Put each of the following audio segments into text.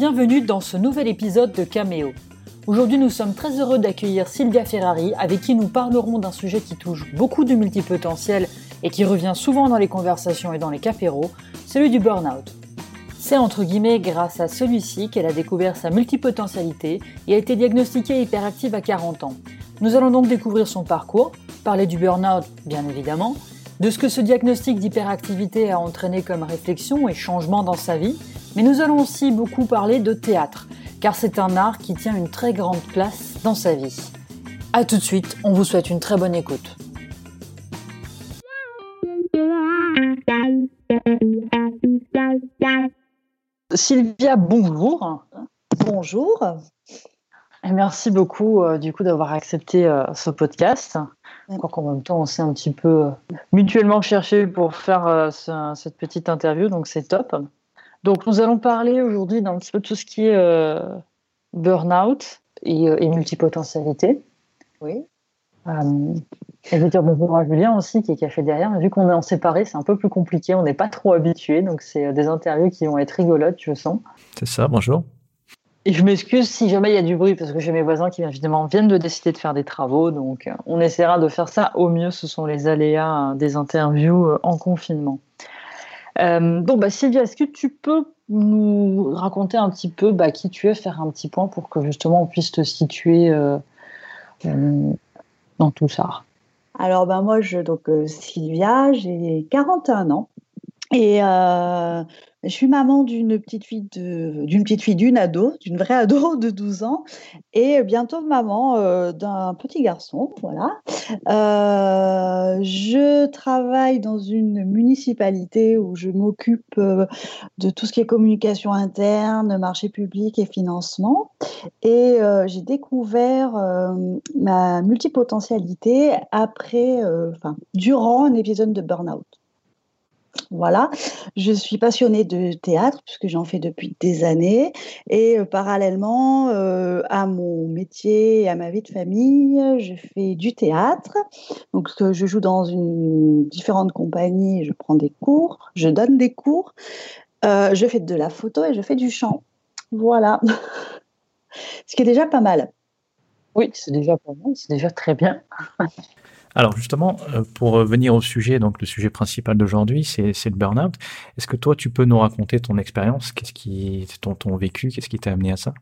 Bienvenue dans ce nouvel épisode de Cameo. Aujourd'hui, nous sommes très heureux d'accueillir Sylvia Ferrari, avec qui nous parlerons d'un sujet qui touche beaucoup de multipotentiels et qui revient souvent dans les conversations et dans les capéros, celui du burn-out. C'est entre guillemets grâce à celui-ci qu'elle a découvert sa multipotentialité et a été diagnostiquée hyperactive à 40 ans. Nous allons donc découvrir son parcours, parler du burn-out bien évidemment, de ce que ce diagnostic d'hyperactivité a entraîné comme réflexion et changement dans sa vie, mais nous allons aussi beaucoup parler de théâtre, car c'est un art qui tient une très grande place dans sa vie. A tout de suite, on vous souhaite une très bonne écoute. Sylvia, bonjour. Bonjour. Merci beaucoup euh, du coup d'avoir accepté euh, ce podcast. Encore qu'en même temps, on s'est un petit peu euh, mutuellement cherché pour faire cette petite interview, donc c'est top. Donc, nous allons parler aujourd'hui d'un petit peu tout ce qui est euh, burn-out et, euh, et, multipotentialité. Oui. Euh, et je veux dire bonjour à Julien aussi qui est caché derrière. Mais vu qu'on est en séparé, c'est un peu plus compliqué. On n'est pas trop habitué, donc c'est des interviews qui vont être rigolotes, je sens. C'est ça. Bonjour. Et je m'excuse si jamais il y a du bruit parce que j'ai mes voisins qui évidemment viennent de décider de faire des travaux, donc on essaiera de faire ça au mieux. Ce sont les aléas des interviews en confinement. Euh, bon, bah, Sylvia, est-ce que tu peux nous raconter un petit peu bah, qui tu es, faire un petit point pour que justement on puisse te situer euh, euh, dans tout ça? Alors, bah, moi, je, donc, Sylvia, j'ai 41 ans et je suis maman d'une petite fille d'une petite fille d'une ado, d'une vraie ado de 12 ans, et bientôt maman euh, d'un petit garçon. Voilà. Euh, je travaille dans une municipalité où je m'occupe euh, de tout ce qui est communication interne, marché public et financement. Et j'ai découvert ma multipotentialité après, enfin, durant un épisode de burn-out. Voilà, je suis passionnée de théâtre puisque j'en fais depuis des années et euh, parallèlement euh, à mon métier à ma vie de famille, je fais du théâtre. Donc je joue dans une différentes compagnies, je prends des cours, je donne des cours, euh, je fais de la photo et je fais du chant. Voilà, ce qui est déjà pas mal. Oui, c'est déjà pas mal, c'est déjà très bien. Alors justement, euh, pour venir au sujet, donc le sujet principal d'aujourd'hui, c'est le burn-out. Est-ce que toi, tu peux nous raconter ton expérience? Qu'est-ce qui, ton, vécu? Qu'est-ce qui t'a amené à ça?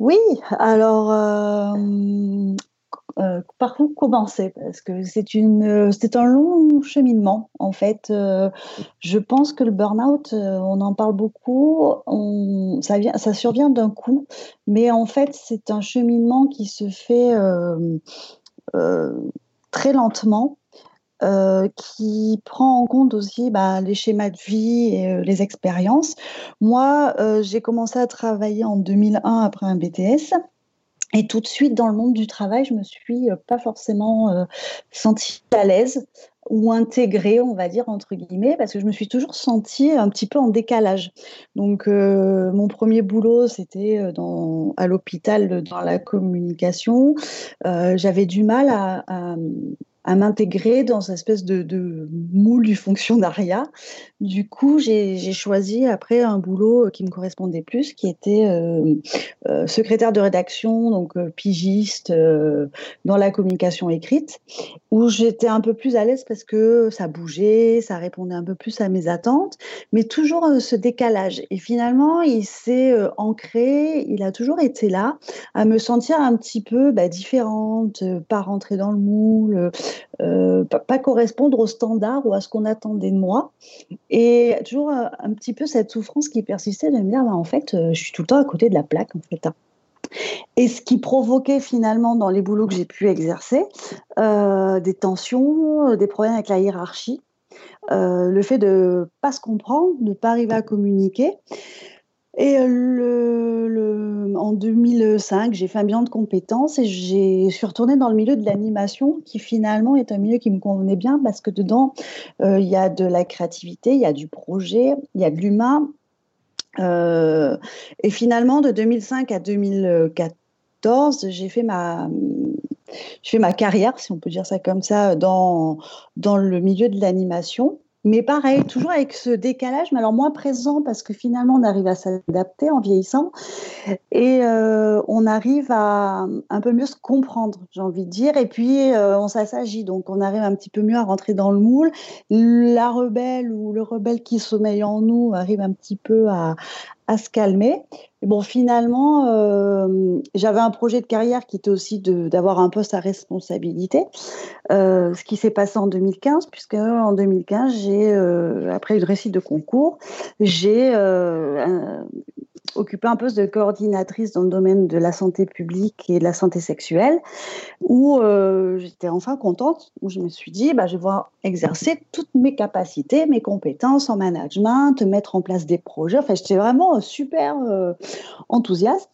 Oui, alors euh, euh, par où commencer? Parce que c'est un long cheminement en fait. je pense que le burn-out, on en parle beaucoup, ça survient d'un coup, mais en fait, c'est un cheminement qui se fait très lentement, euh, qui prend en compte aussi bah, les schémas de vie et euh, les expériences. Moi, euh, j'ai commencé à travailler en 2001 après un BTS. Et tout de suite, dans le monde du travail, je me suis pas forcément sentie à l'aise ou intégrée, on va dire, entre guillemets, parce que je me suis toujours sentie un petit peu en décalage. Donc, mon premier boulot, c'était à l'hôpital dans la communication. J'avais du mal à m'intégrer dans cette espèce de, moule du fonctionnariat. Du coup, j'ai choisi après un boulot qui me correspondait plus, qui était euh, euh, secrétaire de rédaction, donc euh, pigiste dans la communication écrite, où j'étais un peu plus à l'aise parce que ça bougeait, ça répondait un peu plus à mes attentes, mais toujours ce décalage. Et finalement, il s'est ancré, il a toujours été là, à me sentir un petit peu bah, différente, pas rentrer dans le moule, euh, pas, correspondre aux standards ou à ce qu'on attendait de moi. Et toujours un, petit peu cette souffrance qui persistait de me dire, bah, en fait, euh, je suis tout le temps à côté de la plaque, en fait. Hein. Et ce qui provoquait finalement dans les boulots que j'ai pu exercer, euh, des tensions, des problèmes avec la hiérarchie, le fait de ne pas se comprendre, de ne pas arriver à communiquer. Et euh, en 2005, j'ai fait un bilan de compétences et je suis retournée dans le milieu de l'animation, qui finalement est un milieu qui me convenait bien parce que dedans, euh, il y a de la créativité, il y a du projet, il y a de l'humain. Euh, et finalement, de 2005 à 2014, j'ai fait ma, je fais ma carrière, si on peut dire ça comme ça, dans, dans le milieu de l'animation. Mais pareil, toujours avec ce décalage, mais alors moins présent parce que finalement on arrive à s'adapter en vieillissant et euh, on arrive à un peu mieux se comprendre, j'ai envie de dire, et puis euh, on s'assagit, donc on arrive un petit peu mieux à rentrer dans le moule. La rebelle ou le rebelle qui sommeille en nous arrive un petit peu à, à se calmer. bon, finalement, euh, j'avais un projet de carrière qui était aussi d'avoir un poste à responsabilité, euh, ce qui s'est passé en 2015, puisque en 2015, j'ai, euh, après une récit de concours, j'ai occupé un poste de coordinatrice dans le domaine de la santé publique et de la santé sexuelle, où j'étais enfin contente, où je me suis dit, bah, je vais voir exercer toutes mes capacités, mes compétences en management, mettre en place des projets. Enfin, j'étais vraiment super euh, enthousiaste.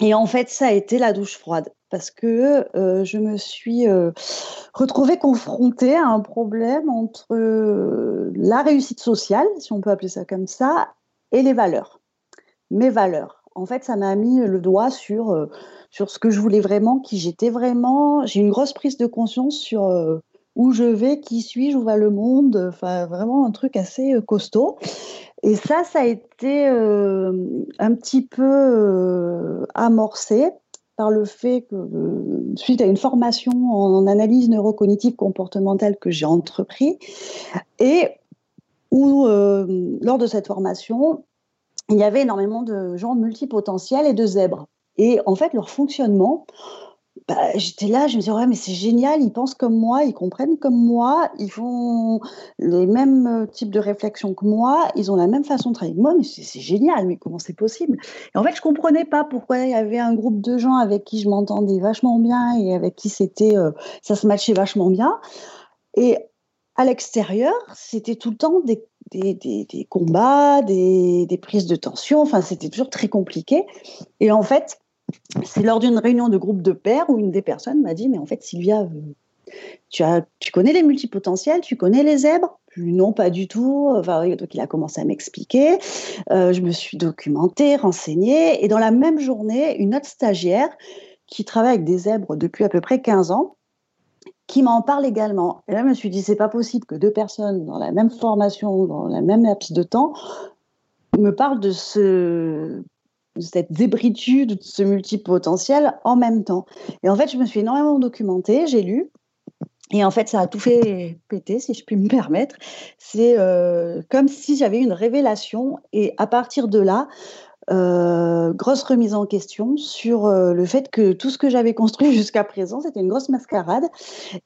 Et en fait, ça a été la douche froide parce que euh, je me suis retrouvée confrontée à un problème entre la réussite sociale, si on peut appeler ça comme ça, et les valeurs mes valeurs. En fait, ça m'a mis le doigt sur, euh, sur ce que je voulais vraiment, qui j'étais vraiment. J'ai une grosse prise de conscience sur euh, où je vais, qui suis-je, où va le monde. Enfin, vraiment un truc assez euh, costaud. Et ça, ça a été un petit peu amorcé par le fait que, suite à une formation en analyse neurocognitive comportementale que j'ai entrepris, et où, lors de cette formation, il y avait énormément de gens multipotentiels et de zèbres. Et en fait, leur fonctionnement, bah, j'étais là, je me disais, ouais, mais c'est génial, ils pensent comme moi, ils comprennent comme moi, ils font les mêmes euh, types de réflexions que moi, ils ont la même façon de travailler que moi, mais c'est génial, mais comment c'est possible? Et en fait, je comprenais pas pourquoi il y avait un groupe de gens avec qui je m'entendais vachement bien et avec qui c'était, euh, ça se matchait vachement bien. Et à l'extérieur, c'était tout le temps des des, combats, des, prises de tension. Enfin, c'était toujours très compliqué. Et en fait, c'est lors d'une réunion de groupe de pairs où une des personnes m'a dit Mais en fait, Sylvia, euh, tu, connais les multipotentiels, tu connais les zèbres? Non, pas du tout. Donc, il a commencé à m'expliquer. Euh, je me suis documentée, renseignée. Et dans la même journée, une autre stagiaire qui travaille avec des zèbres depuis à peu près 15 ans qui m'en parle également. Et là, je me suis dit, c'est pas possible que deux personnes dans la même formation, dans la même laps de temps, me parlent de, ce, de cette zébritude, de ce multipotentiel en même temps. Et en fait, je me suis énormément documentée, j'ai lu. Et en fait, ça a tout fait péter, si je puis me permettre. C'est euh, comme si j'avais une révélation. Et à partir de là, euh, grosse remise en question sur euh, le fait que tout ce que j'avais construit jusqu'à présent, c'était une grosse mascarade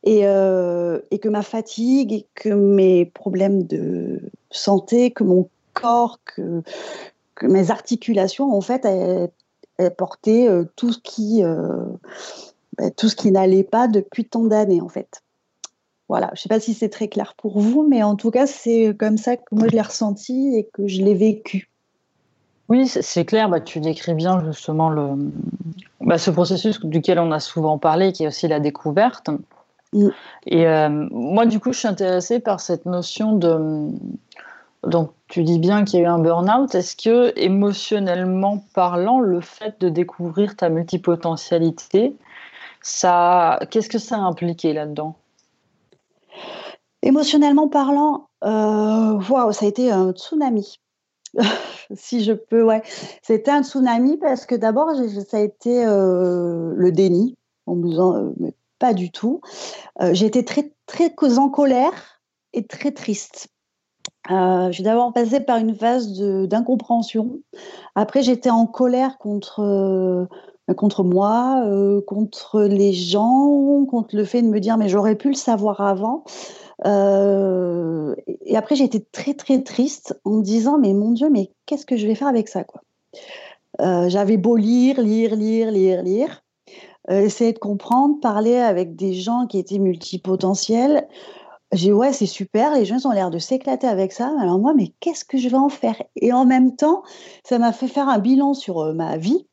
et, et, que ma fatigue et que mes problèmes de santé, que mon corps, que, que mes articulations, en fait, portaient tout ce qui, bah, tout ce qui n'allait pas depuis tant d'années, en fait. Voilà, je ne sais pas si c'est très clair pour vous, mais en tout cas, c'est comme ça que moi je l'ai ressenti et que je l'ai vécu. Oui, c'est clair, bah, tu décris bien justement le, bah, ce processus duquel on a souvent parlé, qui est aussi la découverte. Mm. Et euh, moi, du coup, je suis intéressée par cette notion de. Donc, tu dis bien qu'il y a eu un burn-out. Est-ce que, émotionnellement parlant, le fait de découvrir ta multipotentialité, ça, qu'est-ce que ça a impliqué là-dedans? Émotionnellement parlant, euh, ça a été un tsunami. si je peux, ouais. C'était un tsunami parce que d'abord, ça a été euh, le déni, en me disant, euh, mais pas du tout. Euh, été très, très en colère et très triste. J'ai d'abord passé par une phase d'incompréhension. Après, j'étais en colère contre, contre moi, contre les gens, contre le fait de me dire, mais j'aurais pu le savoir avant. Euh, et après, été très, très triste en me disant, mais mon Dieu, mais qu'est-ce que je vais faire avec ça quoi? Euh, J'avais beau lire, lire, lire, lire, lire, euh, essayer de comprendre, parler avec des gens qui étaient multipotentiels. J'ai ouais, c'est super, les gens ont l'air de s'éclater avec ça. Alors moi, mais qu'est-ce que je vais en faire? Et en même temps, ça m'a fait faire un bilan sur ma vie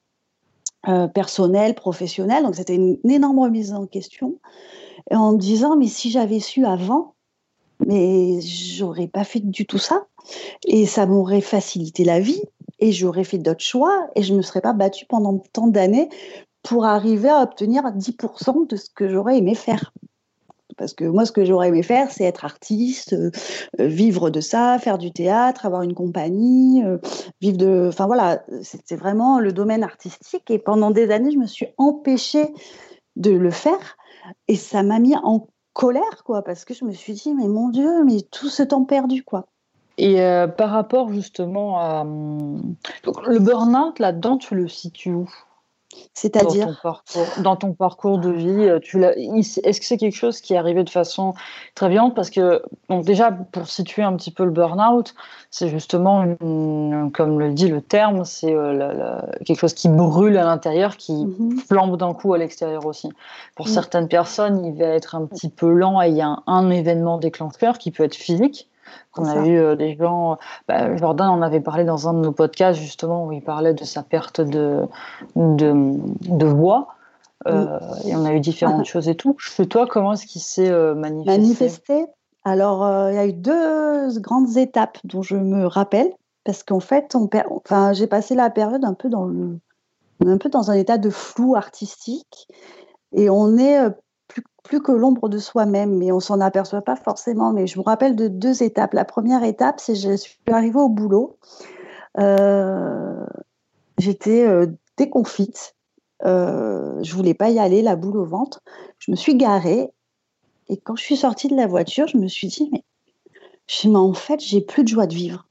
personnelle, professionnelle. Donc c'était une, énorme remise en question. En me disant, mais si j'avais su avant, mais j'aurais pas fait du tout ça. Et ça m'aurait facilité la vie. Et j'aurais fait d'autres choix. Et je ne me serais pas battue pendant tant d'années pour arriver à obtenir 10% de ce que j'aurais aimé faire. Parce que moi, ce que j'aurais aimé faire, c'est être artiste, euh, euh, vivre de ça, faire du théâtre, avoir une compagnie, euh, vivre de. Enfin voilà, c'était vraiment le domaine artistique. Et pendant des années, je me suis empêchée de le faire. Et ça m'a mis en colère, quoi, parce que je me suis dit, mais mon Dieu, mais tout ce temps perdu, quoi. Et par rapport justement à. Hum, le burn-out, là-dedans, tu le situes où? C'est-à-dire dans, ton parcours de vie, euh, tu est-ce que c'est quelque chose qui est arrivé de façon très violente? Parce que déjà pour situer un petit peu le burn-out, c'est justement comme le dit le terme, c'est euh, quelque chose qui brûle à l'intérieur, qui mhm. flambe d'un coup à l'extérieur aussi. Pour certaines personnes, il va être un petit peu lent et il y a un événement déclencheur qui peut être physique. On a eu euh, des gens. Bah, Jordan en avait parlé dans un de nos podcasts, justement, où il parlait de sa perte de, de, voix. Euh, et on a eu différentes choses et tout. Chez toi, comment est-ce qu'il s'est euh, manifesté? Manifesté Alors, il y a eu deux grandes étapes dont je me rappelle. Parce qu'en fait, on enfin, j'ai passé la période un peu dans le, un peu dans un état de flou artistique. Et on est plus que l'ombre de soi-même, mais on s'en aperçoit pas forcément. Mais je me rappelle de deux étapes. La première étape, c'est je suis arrivée au boulot. Euh, j'étais euh, déconfite. Euh, je voulais pas y aller, la boule au ventre. Je me suis garée et quand je suis sortie de la voiture, je me suis dit mais, en fait, j'ai plus de joie de vivre.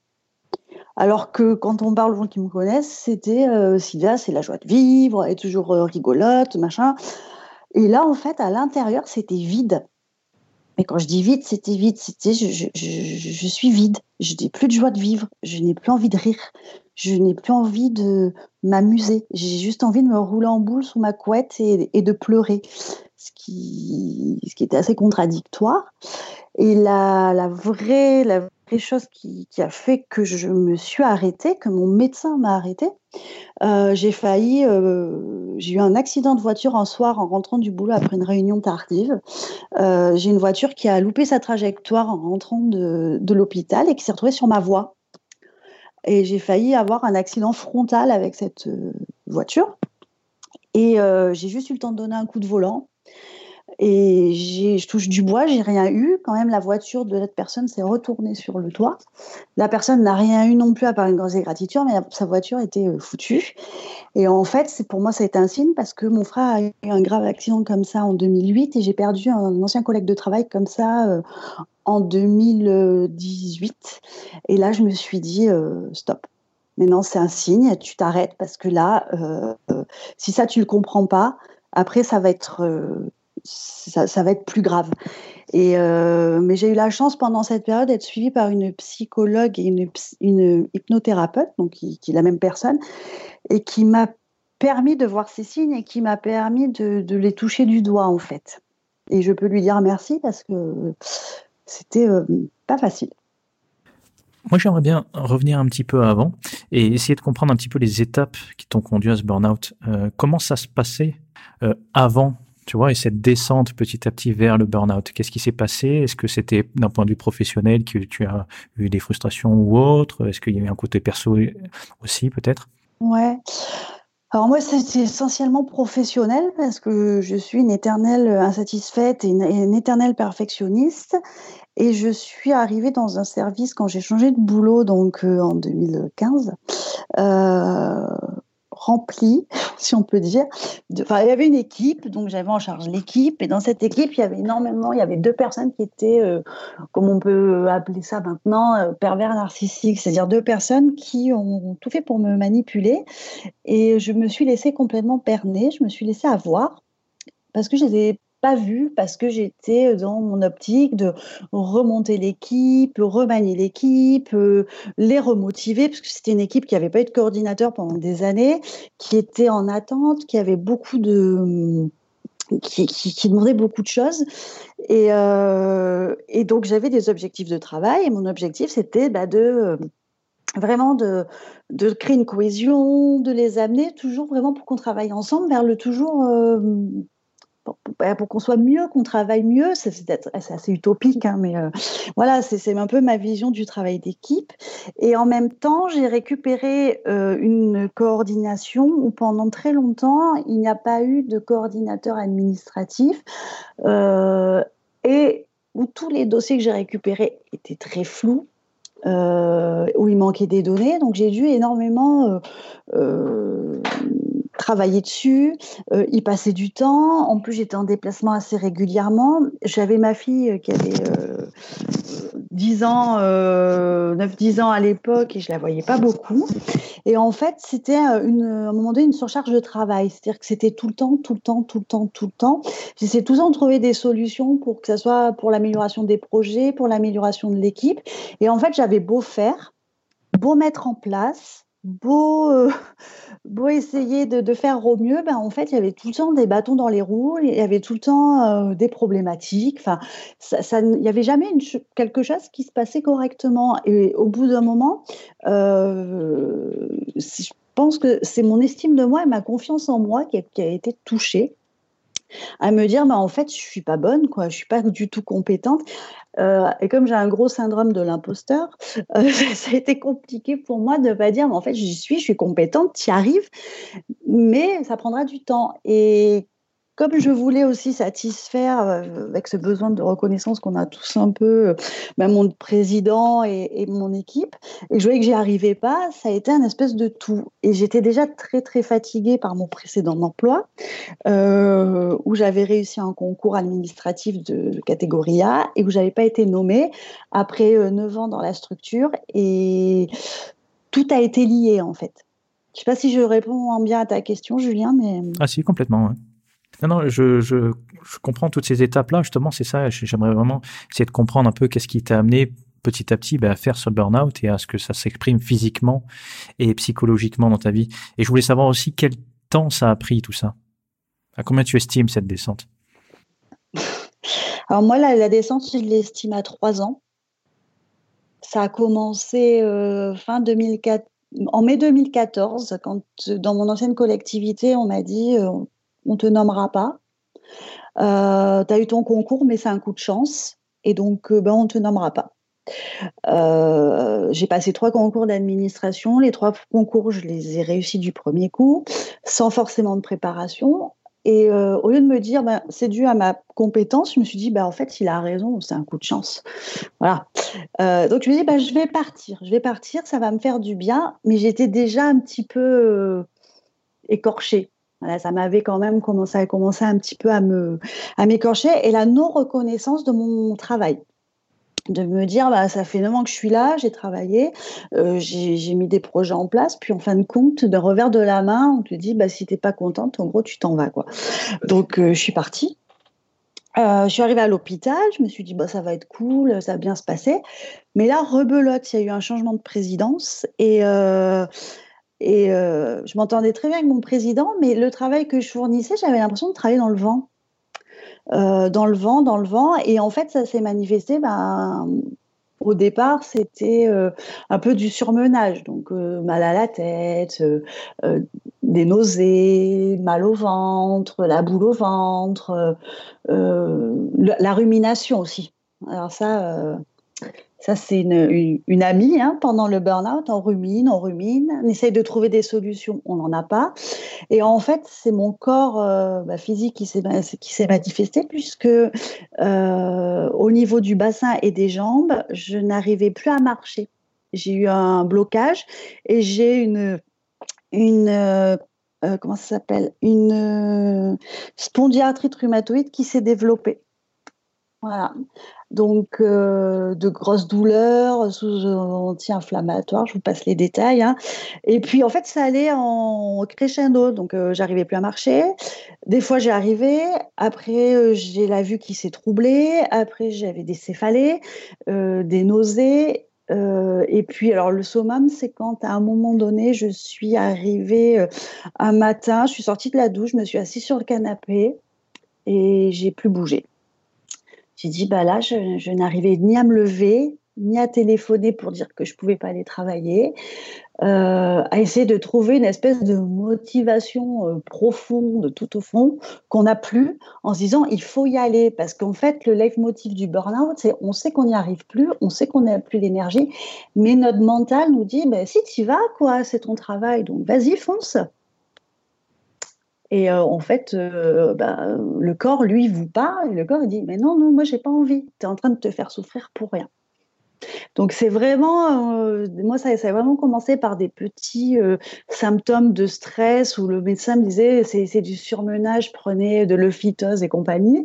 Alors que quand on parle aux gens qui me connaissent, c'était euh, Sylvia, c'est la joie de vivre, elle est toujours rigolote, machin. Et là, en fait, à l'intérieur, c'était vide. Mais quand je dis vide, c'était vide. C'était je, suis vide. Je n'ai plus de joie de vivre. Je n'ai plus envie de rire. Je n'ai plus envie de m'amuser. J'ai juste envie de me rouler en boule sous ma couette et, et de pleurer. Ce qui, ce était assez contradictoire. Et la, vraie, chose qui, a fait que je me suis arrêtée, que mon médecin m'a arrêtée, euh, j'ai failli, euh, j'ai eu un accident de voiture un soir en rentrant du boulot après une réunion tardive. Euh, j'ai une voiture qui a loupé sa trajectoire en rentrant de l'hôpital et qui s'est retrouvée sur ma voie. Et j'ai failli avoir un accident frontal avec cette voiture. Et j'ai juste eu le temps de donner un coup de volant. Et je touche du bois, j'ai rien eu. Quand même, la voiture de l'autre personne s'est retournée sur le toit. La personne n'a rien eu non plus à part une grosse égratignure, mais sa voiture était euh, foutue. Et en fait, pour moi, ça a été un signe parce que mon frère a eu un grave accident comme ça en 2008 et j'ai perdu un ancien collègue de travail comme ça euh, en 2018. Et là, je me suis dit, euh, stop. Maintenant, c'est un signe, tu t'arrêtes parce que là, si ça, tu le comprends pas, après, ça va être ça, va être plus grave. Euh, mais j'ai eu la chance pendant cette période d'être suivie par une psychologue et une, une hypnothérapeute, donc qui, est la même personne, et qui m'a permis de voir ces signes et qui m'a permis de, les toucher du doigt en fait. Et je peux lui dire merci parce que c'était euh, pas facile. Moi, j'aimerais bien revenir un petit peu avant et essayer de comprendre un petit peu les étapes qui t'ont conduit à ce burn-out. Euh, comment ça se passait avant tu vois, et cette descente petit à petit vers le burn-out. Qu'est-ce qui s'est passé? Est-ce que c'était d'un point de vue professionnel que tu as eu des frustrations ou autre Est-ce qu'il y a eu un côté perso aussi, peut-être? Ouais. Alors moi, c'est essentiellement professionnel parce que je suis une éternelle insatisfaite et une, éternelle perfectionniste. Et je suis arrivée dans un service quand j'ai changé de boulot, donc euh, en 2015. Euh, rempli, si on peut dire. Enfin, il y avait une équipe, donc j'avais en charge l'équipe, et dans cette équipe, il y avait énormément, il y avait deux personnes qui étaient, euh, comme on peut appeler ça maintenant, euh, pervers narcissiques, c'est-à-dire deux personnes qui ont tout fait pour me manipuler, et je me suis laissée complètement berner, je me suis laissée avoir parce que je les pas vu parce que j'étais dans mon optique de remonter l'équipe, remanier l'équipe, euh, les remotiver, parce que c'était une équipe qui n'avait pas eu de coordinateur pendant des années, qui était en attente, qui avait beaucoup de... Qui, qui, demandait beaucoup de choses. Et, euh, et donc, j'avais des objectifs de travail. Et mon objectif, c'était bah, de vraiment de, créer une cohésion, de les amener toujours vraiment pour qu'on travaille ensemble vers le toujours euh, bah, pour, qu'on soit mieux, qu'on travaille mieux. C'est assez utopique, hein, mais euh, voilà, c'est un peu ma vision du travail d'équipe. Et en même temps, j'ai récupéré euh, une coordination où pendant très longtemps, il n'y a pas eu de coordinateur administratif. Euh, et où tous les dossiers que j'ai récupérés étaient très flous, où il manquait des données. Donc j'ai dû énormément travailler dessus, y passer du temps. En plus, j'étais en déplacement assez régulièrement. J'avais ma fille qui avait 10 ans, 9-10 ans à l'époque et je la voyais pas beaucoup. Et en fait, c'était une, à un moment donné une surcharge de travail. C'est-à-dire que c'était tout le temps, tout le temps, tout le temps, tout le temps. J'essayais tout le temps de trouver des solutions pour que ce soit pour l'amélioration des projets, pour l'amélioration de l'équipe. Et en fait, j'avais beau faire, beau mettre en place, beau, euh, beau essayer de, faire au mieux, ben en fait, il y avait tout le temps des bâtons dans les roues, il y avait tout le temps euh, des problématiques. Enfin, ça, il n'y avait jamais quelque chose qui se passait correctement. Et au bout d'un moment, euh, je pense que c'est mon estime de moi et ma confiance en moi qui a été touchée à me dire bah, en fait je suis pas bonne quoi. Je suis pas du tout compétente. Euh, et comme j'ai un gros syndrome de l'imposteur euh, ça a été compliqué pour moi de ne pas dire mais en fait j'y suis je suis compétente tu y arrives mais ça prendra du temps. Et comme je voulais aussi satisfaire euh, avec ce besoin de reconnaissance qu'on a tous un peu, ben, mon président et, mon équipe, et je voyais que j'y arrivais pas, ça a été un espèce de tout. Et j'étais déjà très très fatiguée par mon précédent emploi, euh, où j'avais réussi un concours administratif de, catégorie A et où j'avais pas été nommée après neuf ans dans la structure. Et tout a été lié en fait. Je sais pas si je réponds bien à ta question, Julien, mais... Ah si, complètement. Non, non, je, je, comprends toutes ces étapes-là. Justement, c'est ça. J'aimerais vraiment essayer de comprendre un peu qu'est-ce qui t'a amené petit à petit ben, à faire ce burn-out et à ce que ça s'exprime physiquement et psychologiquement dans ta vie. Et je voulais savoir aussi quel temps ça a pris tout ça. À combien tu estimes cette descente? Alors moi, la, la descente, je l'estime à trois ans. Ça a commencé euh, fin 2004, en mai 2014, quand dans mon ancienne collectivité, on m'a dit euh, on te nommera pas. Euh, tu as eu ton concours, mais c'est un coup de chance. Et donc, euh, ben, on ne te nommera pas. Euh, j'ai passé trois concours d'administration. Les trois concours, je les ai réussis du premier coup, sans forcément de préparation. Et au lieu de me dire, ben, c'est dû à ma compétence, je me suis dit, ben, en fait, il a raison, c'est un coup de chance. Voilà. donc, je me dis, ben, je vais partir. Je vais partir, ça va me faire du bien. Mais j'étais déjà un petit peu écorchée ça m'avait quand même commencé à commencer un petit peu à me à m'écorcher et la non reconnaissance de mon travail de me dire bah, ça fait 9 ans que je suis là, j'ai travaillé, euh, j'ai mis des projets en place, puis en fin de compte, d'un revers de la main, on te dit bah, si t'es pas contente, en gros, tu t'en vas. quoi. Donc, euh, je suis partie. Euh, je suis arrivée à l'hôpital, je me suis dit bah, ça va être cool, ça va bien se passer. Mais là, rebelote, il y a eu un changement de présidence et et euh, je m'entendais très bien avec mon président, mais le travail que je fournissais, j'avais l'impression de travailler dans le vent. Euh, dans le vent, dans le vent. Et en fait, ça s'est manifesté. Ben, au départ, c'était euh, un peu du surmenage, donc mal à la tête, des nausées, mal au ventre, la boule au ventre, la rumination aussi. Alors ça, ça, c'est une, amie. Hein, pendant le burn-out, on rumine, on rumine, on essaye de trouver des solutions, on n'en a pas. Et en fait, c'est mon corps euh, bah, physique qui s'est, manifesté, puisque euh, au niveau du bassin et des jambes, je n'arrivais plus à marcher. J'ai eu un blocage et j'ai une, une euh, comment ça s'appelle? Une rhumatoïde qui s'est développée. Voilà. Donc, euh, de grosses douleurs sous anti-inflammatoires, je vous passe les détails. Hein. Et puis, en fait, ça allait en crescendo. Donc, euh, j'arrivais plus à marcher. Des fois, j'y arrivais. Après, euh, j'ai la vue qui s'est troublée. Après, j'avais des céphalées, des nausées. et puis, alors, le summum, c'est quand à un moment donné, je suis arrivée un matin, je suis sortie de la douche, je me suis assise sur le canapé et j'ai plus bougé. J'ai dit, bah là, je, n'arrivais ni à me lever, ni à téléphoner pour dire que je pouvais pas aller travailler, euh, à essayer de trouver une espèce de motivation euh, profonde tout au fond qu'on n'a plus en se disant il faut y aller. Parce qu'en fait le leitmotiv du burn-out c'est on sait qu'on n'y arrive plus, on sait qu'on n'a plus l'énergie, mais notre mental nous dit bah, si tu vas quoi, c'est ton travail. Donc vas-y fonce. Et en fait, bah, le corps, lui, vous parle, et le corps, dit, mais non, non, moi, j'ai pas envie. Tu es en train de te faire souffrir pour rien. Donc c'est vraiment, euh, moi ça, a vraiment commencé par des petits euh, symptômes de stress où le médecin me disait c'est du surmenage, prenez de l'euphytose et compagnie.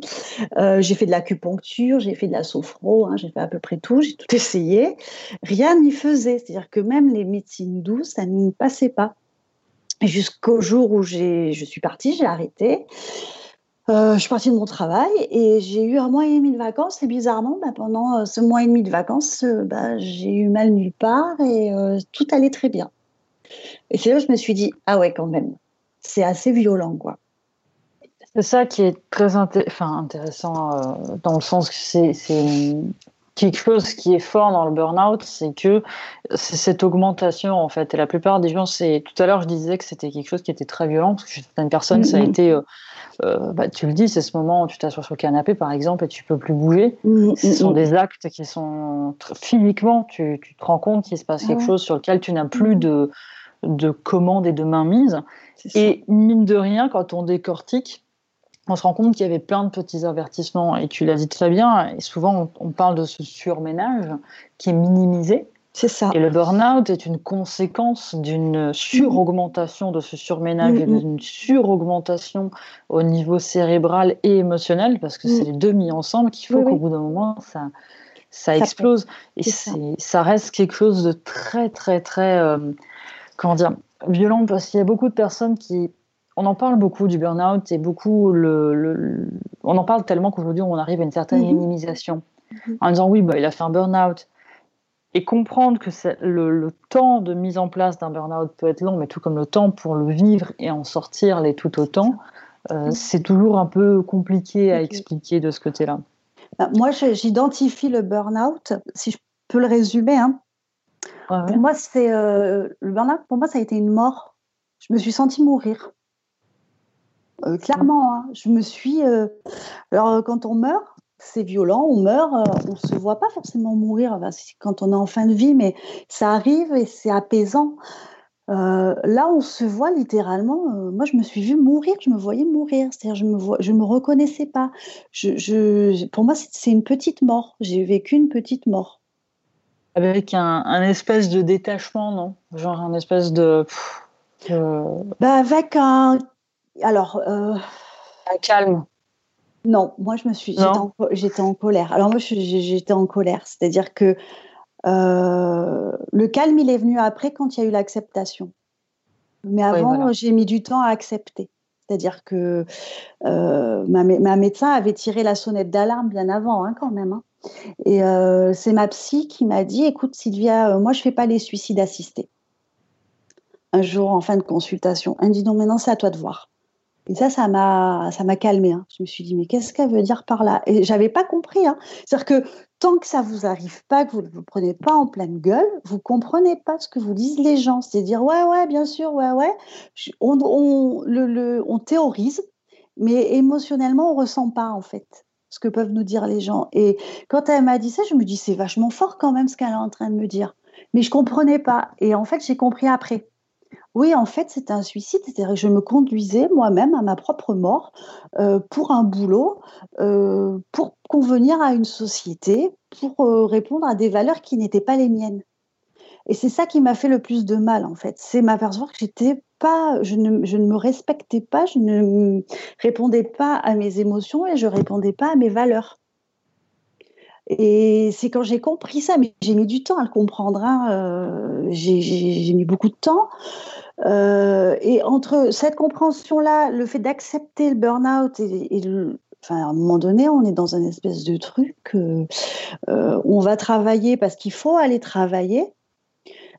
Euh, j'ai fait de l'acupuncture, j'ai fait de la sophro, hein, j'ai fait à peu près tout, j'ai tout essayé. Rien n'y faisait, c'est-à-dire que même les médecines douces, ça ne passait pas. Jusqu'au jour où je suis partie, j'ai arrêté. Euh, je suis partie de mon travail et j'ai eu un mois et demi de vacances. Et bizarrement, bah, pendant euh, ce mois et demi de vacances, euh, bah, j'ai eu mal nulle part et tout allait très bien. Et c'est là que je me suis dit, ah ouais, quand même, c'est assez violent, quoi. C'est ça qui est très intéressant dans le sens que c'est quelque chose qui est fort dans le burn-out, c'est que c'est cette augmentation en fait. Et la plupart des gens, c'est tout à l'heure je disais que c'était quelque chose qui était très violent parce que chez certaines personnes, ça a mm-hmm. été euh, bah, tu le dis, c'est ce moment où tu t'assois sur le canapé, par exemple, et tu peux plus bouger. Mmh, mmh, ce sont des actes qui sont physiquement, tu, tu, te rends compte qu'il se passe quelque chose sur lequel tu n'as plus de, de commande et de mainmise. Et mine de rien, quand on décortique, on se rend compte qu'il y avait plein de petits avertissements. Et tu l'as dit très bien, et souvent on parle de ce surménage qui est minimisé. C'est ça. Et le burn-out est une conséquence d'une suraugmentation de ce surménage et mm-hmm. d'une suraugmentation au niveau cérébral et émotionnel, parce que c'est mm. les deux mis ensemble qu'il faut qu'au bout d'un moment, ça, ça, explose. Et ça reste quelque chose de très, très, très, euh, comment dire, violent, parce qu'il y a beaucoup de personnes qui on en parle beaucoup du burn-out et beaucoup le, on en parle tellement qu'aujourd'hui on arrive à une certaine mm-hmm. minimisation mm-hmm. en disant oui bah il a fait un burn-out et comprendre que le, le, temps de mise en place d'un burn-out peut être long, mais tout comme le temps pour le vivre et en sortir les tout autant, euh, c'est toujours un peu compliqué à expliquer de ce côté-là. Bah, moi, j'identifie le burn-out, si je peux le résumer. Hein. Pour moi, c'est euh, le burn-out. Pour moi, ça a été une mort. Je me suis sentie mourir. Euh, clairement, hein. je me suis. alors, quand on meurt, c'est violent, on meurt, euh, on ne se voit pas forcément mourir quand on est en fin de vie, mais ça arrive et c'est apaisant. Euh, là, on se voit littéralement. Euh, moi, je me suis vue mourir, je me voyais mourir. C'est-à-dire, je me je me reconnaissais pas. Je, pour moi, c'est une petite mort. J'ai vécu une petite mort. Avec un, espèce de détachement, non? Genre un espèce de. Bah, avec un. Alors. Un calme. Non, moi je me suis, j'étais en, colère. Alors moi j'étais en colère, c'est-à-dire que euh, le calme il est venu après quand il y a eu l'acceptation. Mais avant j'ai mis du temps à accepter. C'est-à-dire que euh, ma, médecin avait tiré la sonnette d'alarme bien avant, hein, quand même. Hein. Et euh, c'est ma psy qui m'a dit, écoute Sylvia, moi je fais pas les suicides assistés. Un jour en fin de consultation, elle me dit non maintenant c'est à toi de voir. Et ça, ça m'a, ça m'a calmé. Hein. Je me suis dit, mais qu'est-ce qu'elle veut dire par là? Et j'avais pas compris. Hein. C'est-à-dire que tant que ça vous arrive pas, que vous ne vous prenez pas en pleine gueule, vous comprenez pas ce que vous disent les gens. C'est dire, ouais, ouais, bien sûr, ouais, ouais. On, le, on théorise, mais émotionnellement, on ressent pas en fait ce que peuvent nous dire les gens. Et quand elle m'a dit ça, je me dis, c'est vachement fort quand même ce qu'elle est en train de me dire. Mais je comprenais pas. Et en fait, j'ai compris après. Oui, en fait, c'était un suicide. C'est-à-dire que je me conduisais moi-même à ma propre mort euh, pour un boulot, euh, pour convenir à une société, pour euh, répondre à des valeurs qui n'étaient pas les miennes. Et c'est ça qui m'a fait le plus de mal, en fait. C'est m'apercevoir que j'étais pas, je ne, je ne, me respectais pas, je ne répondais pas à mes émotions et je répondais pas à mes valeurs. Et c'est quand j'ai compris ça, mais j'ai mis du temps à le comprendre. Hein, euh, j'ai mis beaucoup de temps. Euh, et entre cette compréhension-là, le fait d'accepter le burn-out et, enfin, à un moment donné, on est dans un espèce de truc. Euh, on va travailler parce qu'il faut aller travailler.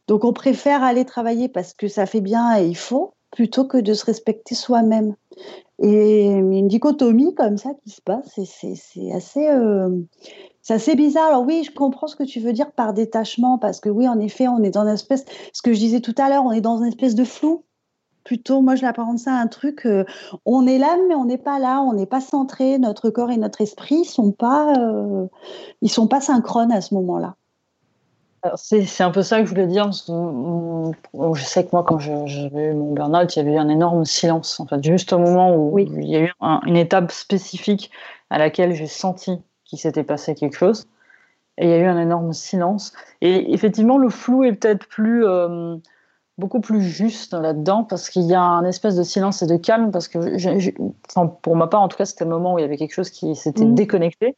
Donc on préfère aller travailler parce que ça fait bien et il faut, plutôt que de se respecter soi-même. Et une dichotomie comme ça qui se passe, c'est assez, c'est assez bizarre. Alors oui, je comprends ce que tu veux dire par détachement, parce que oui, en effet, on est dans une espèce, ce que je disais tout à l'heure, on est dans une espèce de flou. Plutôt, moi, je l'apparente ça à un truc, euh, on est là, mais on n'est pas là, on n'est pas centré, notre corps et notre esprit sont pas, euh, ils sont pas synchrones à ce moment-là. C'est un peu ça que je voulais dire. Je sais que moi, quand j'avais eu mon burn-out, il y avait eu un énorme silence. En fait, juste au moment où il y a eu une étape spécifique à laquelle j'ai senti qu'il s'était passé quelque chose. Et il y a eu un énorme silence. Et effectivement, le flou est peut-être plus, euh, beaucoup plus juste là-dedans parce qu'il y a un espèce de silence et de calme. Parce que, pour ma part, en tout cas, c'était le moment où il y avait quelque chose qui s'était mmh. déconnecté.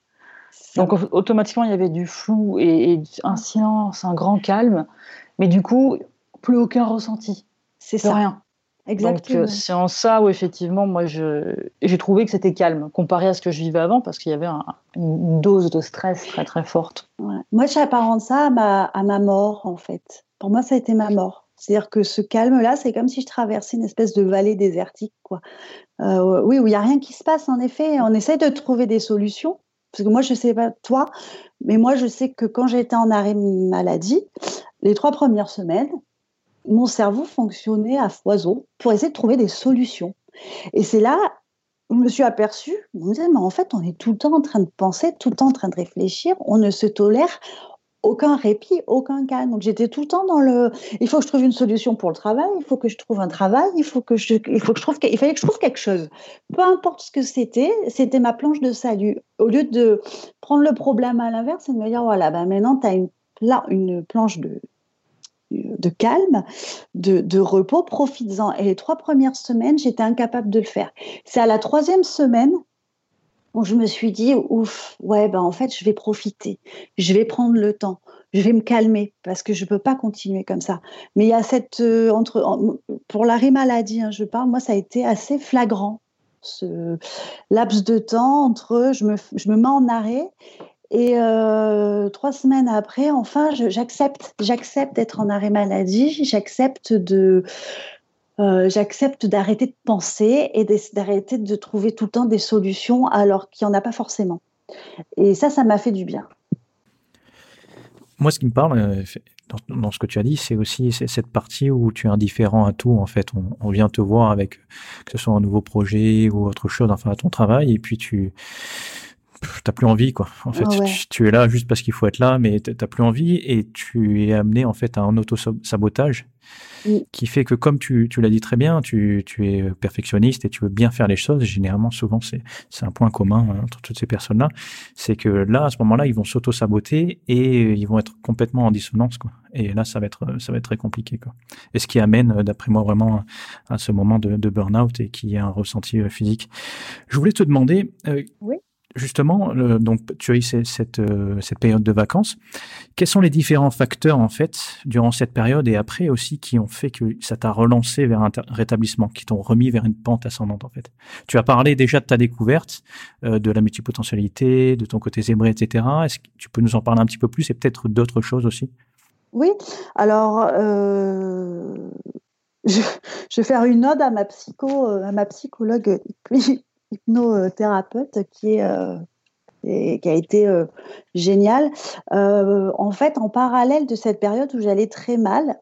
Donc automatiquement, il y avait du flou et, un silence, un grand calme, mais du coup, plus aucun ressenti. C'est ça. rien. Exactement. Donc c'est en ça où effectivement, moi, j'ai trouvé que c'était calme comparé à ce que je vivais avant, parce qu'il y avait une dose de stress très très forte. Moi, j'apparente ça à ma, à ma mort, en fait. Pour moi, ça a été ma mort. C'est-à-dire que ce calme-là, c'est comme si je traversais une espèce de vallée désertique, quoi. Euh, oui, où il n'y a rien qui se passe, en effet. On essaye de trouver des solutions, parce que moi, je ne sais pas toi, mais moi, je sais que quand j'étais en arrêt maladie, les trois premières semaines, mon cerveau fonctionnait à foison pour essayer de trouver des solutions. Et c'est là où je me suis aperçue, mais en fait, on est tout le temps en train de penser, tout le temps en train de réfléchir, on ne se tolère aucun répit, aucun calme. Donc j'étais tout le temps dans le. Il faut que je trouve une solution pour le travail. Il faut que je trouve un travail. Il faut que je. Il faut que je trouve. Il fallait que je trouve quelque chose. Peu importe ce que c'était, c'était ma planche de salut. Au lieu de prendre le problème à l'inverse et de me dire voilà, ben maintenant tu as une, une planche de de calme, de, de repos, profites-en. Et les trois premières semaines, j'étais incapable de le faire. C'est à la troisième semaine je me suis dit, ouf, ouais, ben en fait, je vais profiter, je vais prendre le temps, je vais me calmer parce que je ne peux pas continuer comme ça. Mais il y a cette, euh, entre, pour l'arrêt maladie, hein, je parle, moi, ça a été assez flagrant, ce laps de temps entre je me, je me mets en arrêt et euh, trois semaines après, enfin, j'accepte, j'accepte d'être en arrêt maladie, j'accepte de, euh, j'accepte d'arrêter de penser et d'arrêter de trouver tout le temps des solutions alors qu'il n'y en a pas forcément. Et ça, ça m'a fait du bien. Moi, ce qui me parle euh, dans, ce que tu as dit, c'est aussi cette partie où tu es indifférent à tout. En fait, on, vient te voir avec que ce soit un nouveau projet ou autre chose, enfin à ton travail, et puis tu t'as plus envie quoi. En fait, ah tu, es là juste parce qu'il faut être là, mais t'as plus envie et tu es amené en fait à un auto sabotage qui fait que comme tu, tu l'as dit très bien, tu, tu, es perfectionniste et tu veux bien faire les choses. généralement, souvent, c'est c'est un point commun hein, entre toutes ces personnes-là, c'est que là, à ce moment-là, ils vont s'auto saboter et ils vont être complètement en dissonance quoi. Et là, ça va être ça va être très compliqué quoi. Et ce qui amène, d'après moi, vraiment à ce moment de, de burn-out et qui est un ressenti euh, physique. Je voulais te demander. Euh, oui justement, donc tu as eu cette, euh, cette, période de vacances. Quels sont les différents facteurs en fait durant cette période et après aussi qui ont fait que ça t'a relancé vers un rétablissement, qui t'ont remis vers une pente ascendante en fait? Tu as parlé déjà de ta découverte, euh, de la multipotentialité, de ton côté zébré, etc. Est-ce que tu peux nous en parler un petit peu plus et peut-être d'autres choses aussi? Oui, alors euh, je, je, vais faire une ode à ma psycho, à ma psychologue hypnothérapeute qui est euh, qui a été euh, génial. Euh, en fait, en parallèle de cette période où j'allais très mal,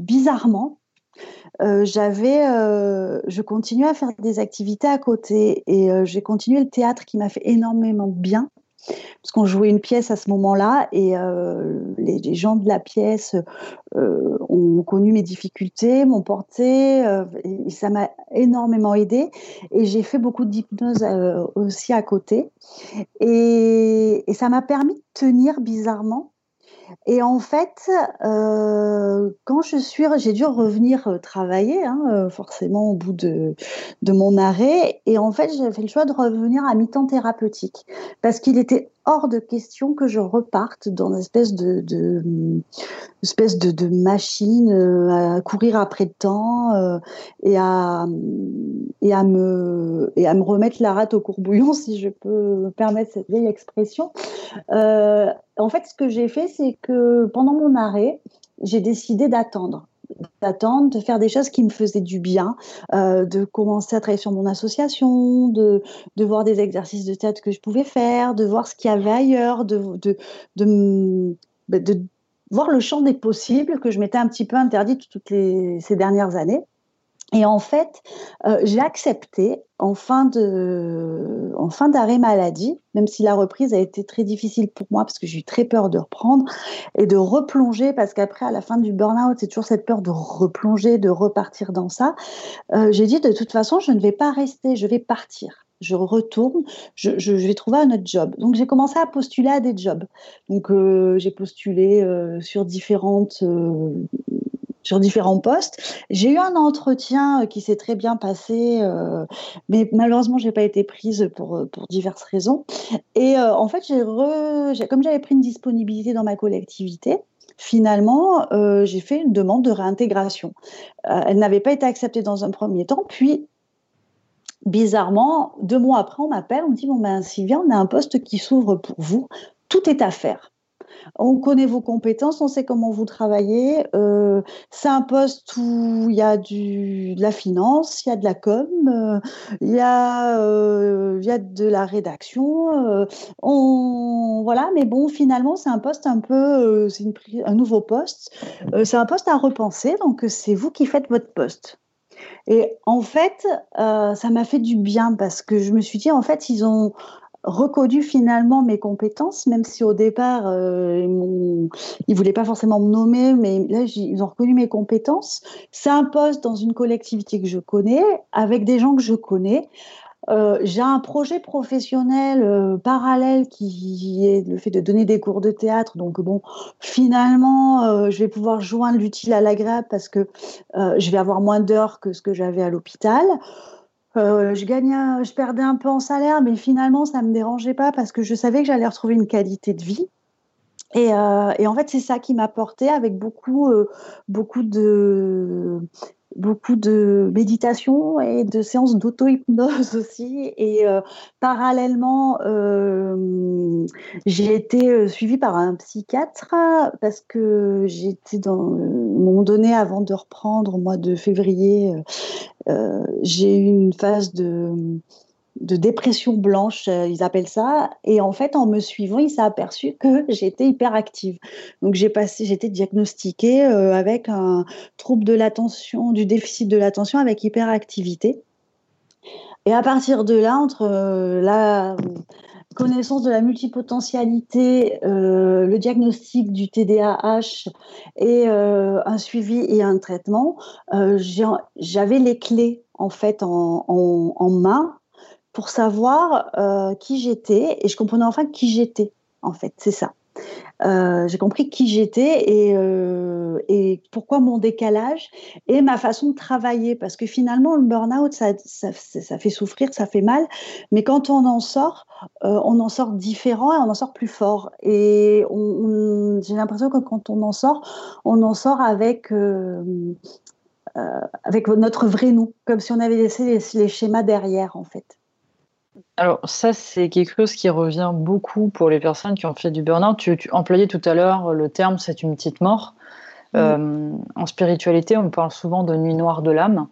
bizarrement, j'avais, je continuais à faire des activités à côté et j'ai continué le théâtre qui m'a fait énormément de bien parce qu'on jouait une pièce à ce moment-là et euh, les, gens de la pièce euh, ont connu mes difficultés, m'ont porté, euh, ça m'a énormément aidé. Et j'ai fait beaucoup d'hypnose aussi à côté. Et ça m'a permis de tenir bizarrement et en fait, euh, quand je suis, j'ai dû revenir euh, travailler, hein, euh, forcément au bout de, de mon arrêt. Et en fait, j'ai fait le choix de revenir à mi-temps thérapeutique parce qu'il était hors de question que je reparte dans une espèce de, machine à courir après le temps me et à me remettre la rate au courbouillon si je peux me permettre cette vieille expression. Euh, en fait, ce que j'ai fait, c'est que pendant mon arrêt, j'ai décidé d'attendre d'attendre, de faire des choses qui me faisaient du bien, euh, de commencer à travailler sur mon association, de, de, voir des exercices de tête que je pouvais faire, de voir ce qu'il y avait ailleurs, de, de, de, bah, voir le champ des possibles que je m'étais un petit peu interdit toutes les, ces dernières années. Et en fait, euh, j'ai accepté en fin de, en fin d'arrêt maladie, même si la reprise a été très difficile pour moi parce que j'ai eu très peur de reprendre et de replonger parce qu'après à la fin du burn-out, c'est toujours cette peur de replonger, de repartir dans ça. Euh, j'ai dit de toute façon, je ne vais pas rester, je vais partir je retourne, je, vais trouver un autre job. Donc j'ai commencé à postuler à des jobs. Donc euh, j'ai postulé sur différentes sur différents postes. J'ai eu un entretien euh, qui s'est très bien passé, euh, mais malheureusement, je n'ai pas été prise pour, euh, pour diverses raisons. Et en fait, j'ai comme j'avais pris une disponibilité dans ma collectivité, finalement, j'ai fait une demande de réintégration. elle n'avait pas été acceptée dans un premier temps, puis bizarrement, deux mois après, on m'appelle, on me dit, bon ben Sylvia, on a un poste qui s'ouvre pour vous, tout est à faire. On connaît vos compétences, on sait comment vous travaillez. Euh, c'est un poste où il y a du, de la finance, il y a de la com, euh, il, y a, euh, y a de la rédaction. on, voilà, mais bon, finalement, c'est un poste un peu, c'est un nouveau poste. c'est un poste à repenser, donc c'est vous qui faites votre poste. Et en fait, ça m'a fait du bien parce que je me suis dit, en fait, ils ont reconnu finalement mes compétences, même si au départ, euh, ils ne voulaient pas forcément me nommer, mais là, ils ont reconnu mes compétences. C'est un poste dans une collectivité que je connais, avec des gens que je connais. Euh, j'ai un projet professionnel euh, parallèle qui est le fait de donner des cours de théâtre. Donc bon, finalement, je vais pouvoir joindre l'utile à l'agréable parce que je vais avoir moins d'heures que ce que j'avais à l'hôpital. Euh, je gagnais, je perdais un peu en salaire, mais finalement, ça ne me dérangeait pas parce que je savais que j'allais retrouver une qualité de vie. Et, euh, en fait, c'est ça qui m'a porté avec beaucoup, euh, beaucoup de, beaucoup de méditation et de séances d'auto-hypnose aussi. Et euh, parallèlement, euh, j'ai été euh, suivie par un psychiatre parce que j'étais dans un moment donné, avant de reprendre au mois de février, j'ai eu une phase de de dépression blanche, euh, ils appellent ça. Et en fait, en me suivant, il s'est aperçu que j'étais hyperactive. Donc, j'ai passé, j'étais diagnostiquée euh, avec un trouble de l'attention, du déficit de l'attention avec hyperactivité. Et à partir de là, entre euh, la connaissance de la multipotentialité, le diagnostic du TDAH et un suivi et un traitement, j'avais les clés en fait en, en main pour savoir euh, qui j'étais et je comprenais enfin qui j'étais en fait. C'est ça. Euh, j'ai compris qui j'étais et, euh, et, pourquoi mon décalage et ma façon de travailler. Parce que finalement le burn-out ça, fait souffrir ça fait mal. Mais quand on en sort on en sort différent et on en sort plus fort. Et j'ai l'impression que quand on en sort on en sort avec notre vrai nous comme si on avait laissé les schémas derrière en fait alors ça, c'est quelque chose qui revient beaucoup pour les personnes qui ont fait du burn-out. Tu, employais tout à l'heure le terme « c'est une petite mort euh, En spiritualité, on parle souvent de nuit noire de l'âme.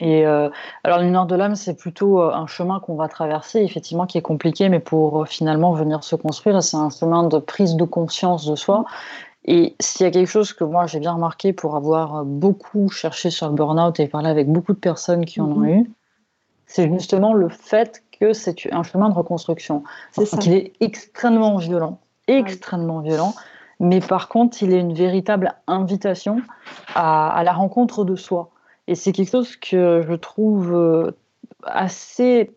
Et euh, alors, nuit noire de l'âme, c'est plutôt euh, un chemin qu'on va traverser, effectivement, qui est compliqué, mais pour finalement venir se construire, c'est un chemin de prise de conscience de soi. Et s'il y a quelque chose que moi j'ai bien remarqué pour avoir beaucoup cherché sur le burn-out et parlé avec beaucoup de personnes qui en ont mm-hmm. eu, c'est justement le fait que c'est un chemin de reconstruction. Donc, il est extrêmement violent, extrêmement violent, mais par contre, il est une véritable invitation à, la rencontre de soi. Et c'est quelque chose que je trouve euh, assez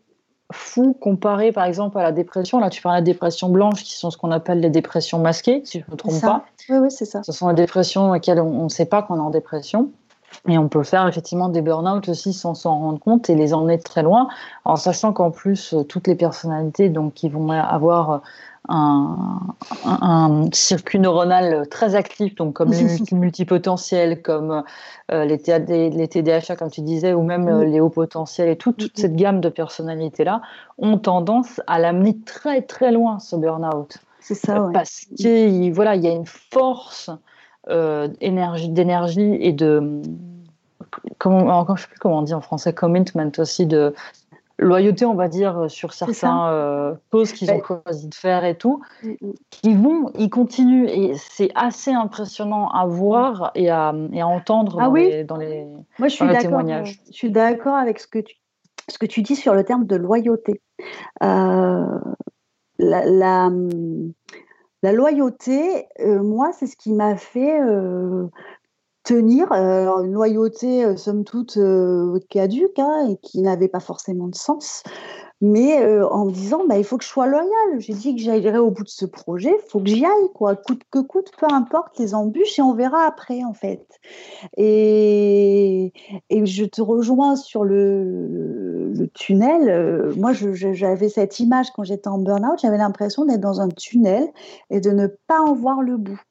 fou comparé par exemple à la dépression. Là, tu parles de la dépression blanche, qui sont ce qu'on appelle les dépressions masquées, si je ne me trompe pas. Oui, oui, c'est ça. Ce sont les dépressions auxquelles on ne sait pas qu'on est en dépression. Et on peut faire effectivement des burn-out aussi sans s'en rendre compte et les emmener très loin, en sachant qu'en plus, euh, toutes les personnalités donc, qui vont avoir euh, un, circuit neuronal très actif, donc comme les multipotentiels, comme euh, les, les, TDAH, comme tu disais, ou même les hauts potentiels, et toute, toute cette gamme de personnalités-là, ont tendance à l'amener très très loin, ce burn-out. C'est ça, ouais. Parce qu'il voilà, il y a une force d'énergie et de comment, encore je sais plus comment on dit en français, commitment aussi de loyauté, on va dire, sur certains choses qu'ils ont choisi de faire et tout, mm, mm. qui vont, ils continuent. Et c'est assez impressionnant à voir et à, et à entendre ah dans, les, dans, les, Moi, je suis témoignages. Je suis d'accord avec ce que, tu, ce que tu dis sur le terme de loyauté. la, la, la, loyauté, moi, c'est ce qui m'a fait tenir euh, une loyauté, euh, somme toute, euh, caduque hein, et qui n'avait pas forcément de sens. Mais en me disant, bah, il faut que je sois loyale. J'ai dit que j'aillerais au bout de ce projet, il faut que j'y aille, quoi. Coûte que coûte, peu importe les embûches, et on verra après, en fait. Et, et je te rejoins sur le, le tunnel. moi, j'avais cette image quand j'étais en burn-out, j'avais l'impression d'être dans un tunnel et de ne pas en voir le bout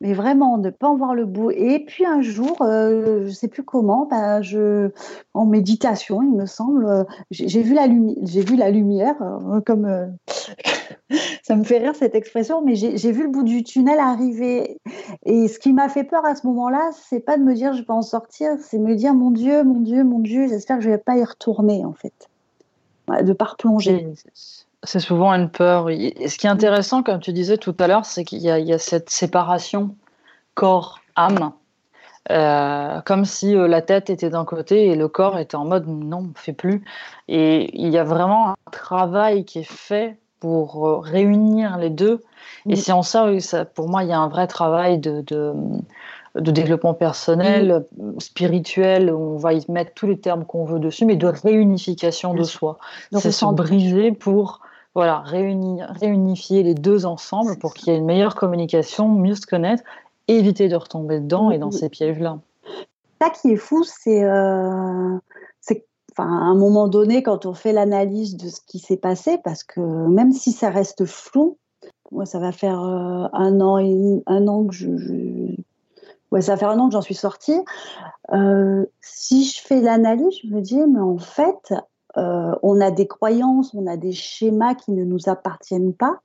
mais vraiment ne pas en voir le bout. Et puis un jour, euh, je ne sais plus comment, ben, je, en méditation, il me semble, euh, j'ai vu la lumière, j'ai vu la lumière, euh, comme ça me fait rire cette expression, mais j'ai vu le bout du tunnel arriver. Et ce qui m'a fait peur à ce moment-là, c'est pas de me dire je vais en sortir, c'est me dire mon Dieu, mon Dieu, mon Dieu, j'espère que je vais pas y retourner en fait, de pas replonger. C'est souvent une peur. Et ce qui est intéressant, comme tu disais tout à l'heure, c'est qu'il y, a cette séparation corps-âme. Euh, comme si euh, la tête était d'un côté et le corps était en mode non, on fait plus. Et il y a vraiment un travail qui est fait pour euh, réunir les deux. Et c'est en ça, ça, pour moi, il y a un vrai travail de, de, développement personnel, spirituel, où on va y mettre tous les termes qu'on veut dessus, mais de réunification de soi. C'est se briser pour voilà, réunir, réunifier les deux ensemble pour qu'il y ait une meilleure communication, mieux se connaître, éviter de retomber dedans et dans ces pièges-là. Ça qui est fou, c'est euh, à un moment donné, quand on fait l'analyse de ce qui s'est passé, parce que même si ça reste flou, moi, ça va faire euh, un an et un an que je, Ouais, ça va faire un an que j'en suis sortie. Euh, si je fais l'analyse, je me dis, mais en fait, euh, on a des croyances, on a des schémas qui ne nous appartiennent pas.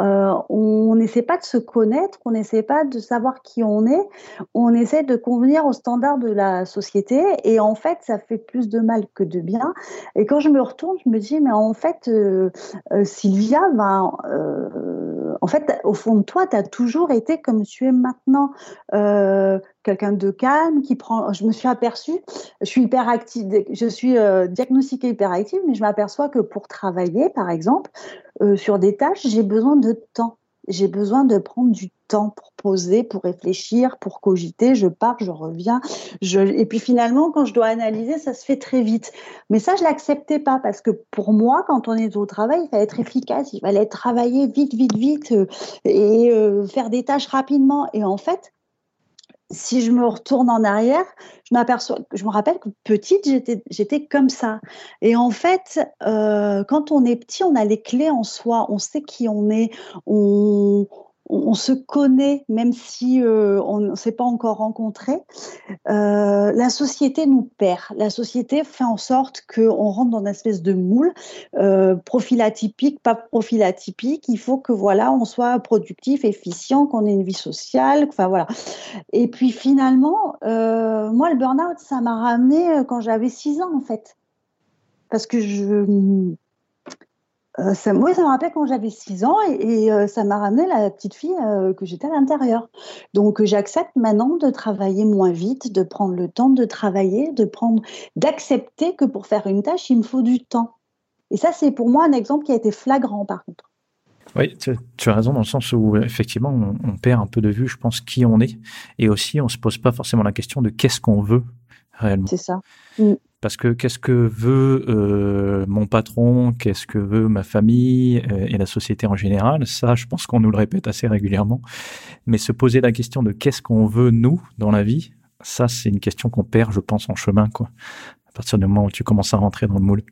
Euh, on n'essaie pas de se connaître, on n'essaie pas de savoir qui on est, on essaie de convenir aux standards de la société et en fait, ça fait plus de mal que de bien. Et quand je me retourne, je me dis, mais en fait, euh, Sylvia, ben, en fait, au fond de toi, tu as toujours été comme tu es maintenant quelqu'un de calme, qui prend. Je me suis aperçue, je suis hyperactive, je suis euh, diagnostiquée hyperactive, mais je m'aperçois que pour travailler, par exemple, euh, sur des tâches, j'ai besoin de temps. J'ai besoin de prendre du temps pour poser, pour réfléchir, pour cogiter. Je pars, je reviens. Je... Et puis finalement, quand je dois analyser, ça se fait très vite. Mais ça, je l'acceptais pas parce que pour moi, quand on est au travail, il fallait être efficace, il fallait travailler vite, vite, vite euh, et faire des tâches rapidement. Et en fait, si je me retourne en arrière, je m'aperçois, je me rappelle que petite, j'étais, j'étais comme ça. Et en fait, euh, quand on est petit, on a les clés en soi, on sait qui on est, on, on, se connaît, même si euh, on ne s'est pas encore rencontré. Euh, la société nous perd. La société fait en sorte qu'on rentre dans une espèce de moule, euh, profil atypique, pas profil atypique. Il faut que voilà, on soit productif, efficient, qu'on ait une vie sociale. Enfin voilà. Et puis finalement, moi, le burn-out, ça m'a ramené quand j'avais 6 ans en fait, parce que je euh, ça, moi, ça me rappelle quand j'avais 6 ans et, euh, ça m'a ramené la petite fille euh, que j'étais à l'intérieur. Donc, j'accepte maintenant de travailler moins vite, de prendre le temps de travailler, de prendre, d'accepter que pour faire une tâche, il me faut du temps. Et ça, c'est pour moi un exemple qui a été flagrant, par contre. Oui, tu, as raison dans le sens où effectivement, on, perd un peu de vue, je pense, qui on est. Et aussi, on ne se pose pas forcément la question de qu'est-ce qu'on veut réellement. C'est ça. Parce que qu'est-ce que veut euh, mon patron, qu'est-ce que veut ma famille euh, et la société en général, ça, je pense qu'on nous le répète assez régulièrement. Mais se poser la question de qu'est-ce qu'on veut nous dans la vie, ça, c'est une question qu'on perd, je pense, en chemin, quoi. À partir du moment où tu commences à rentrer dans le moule.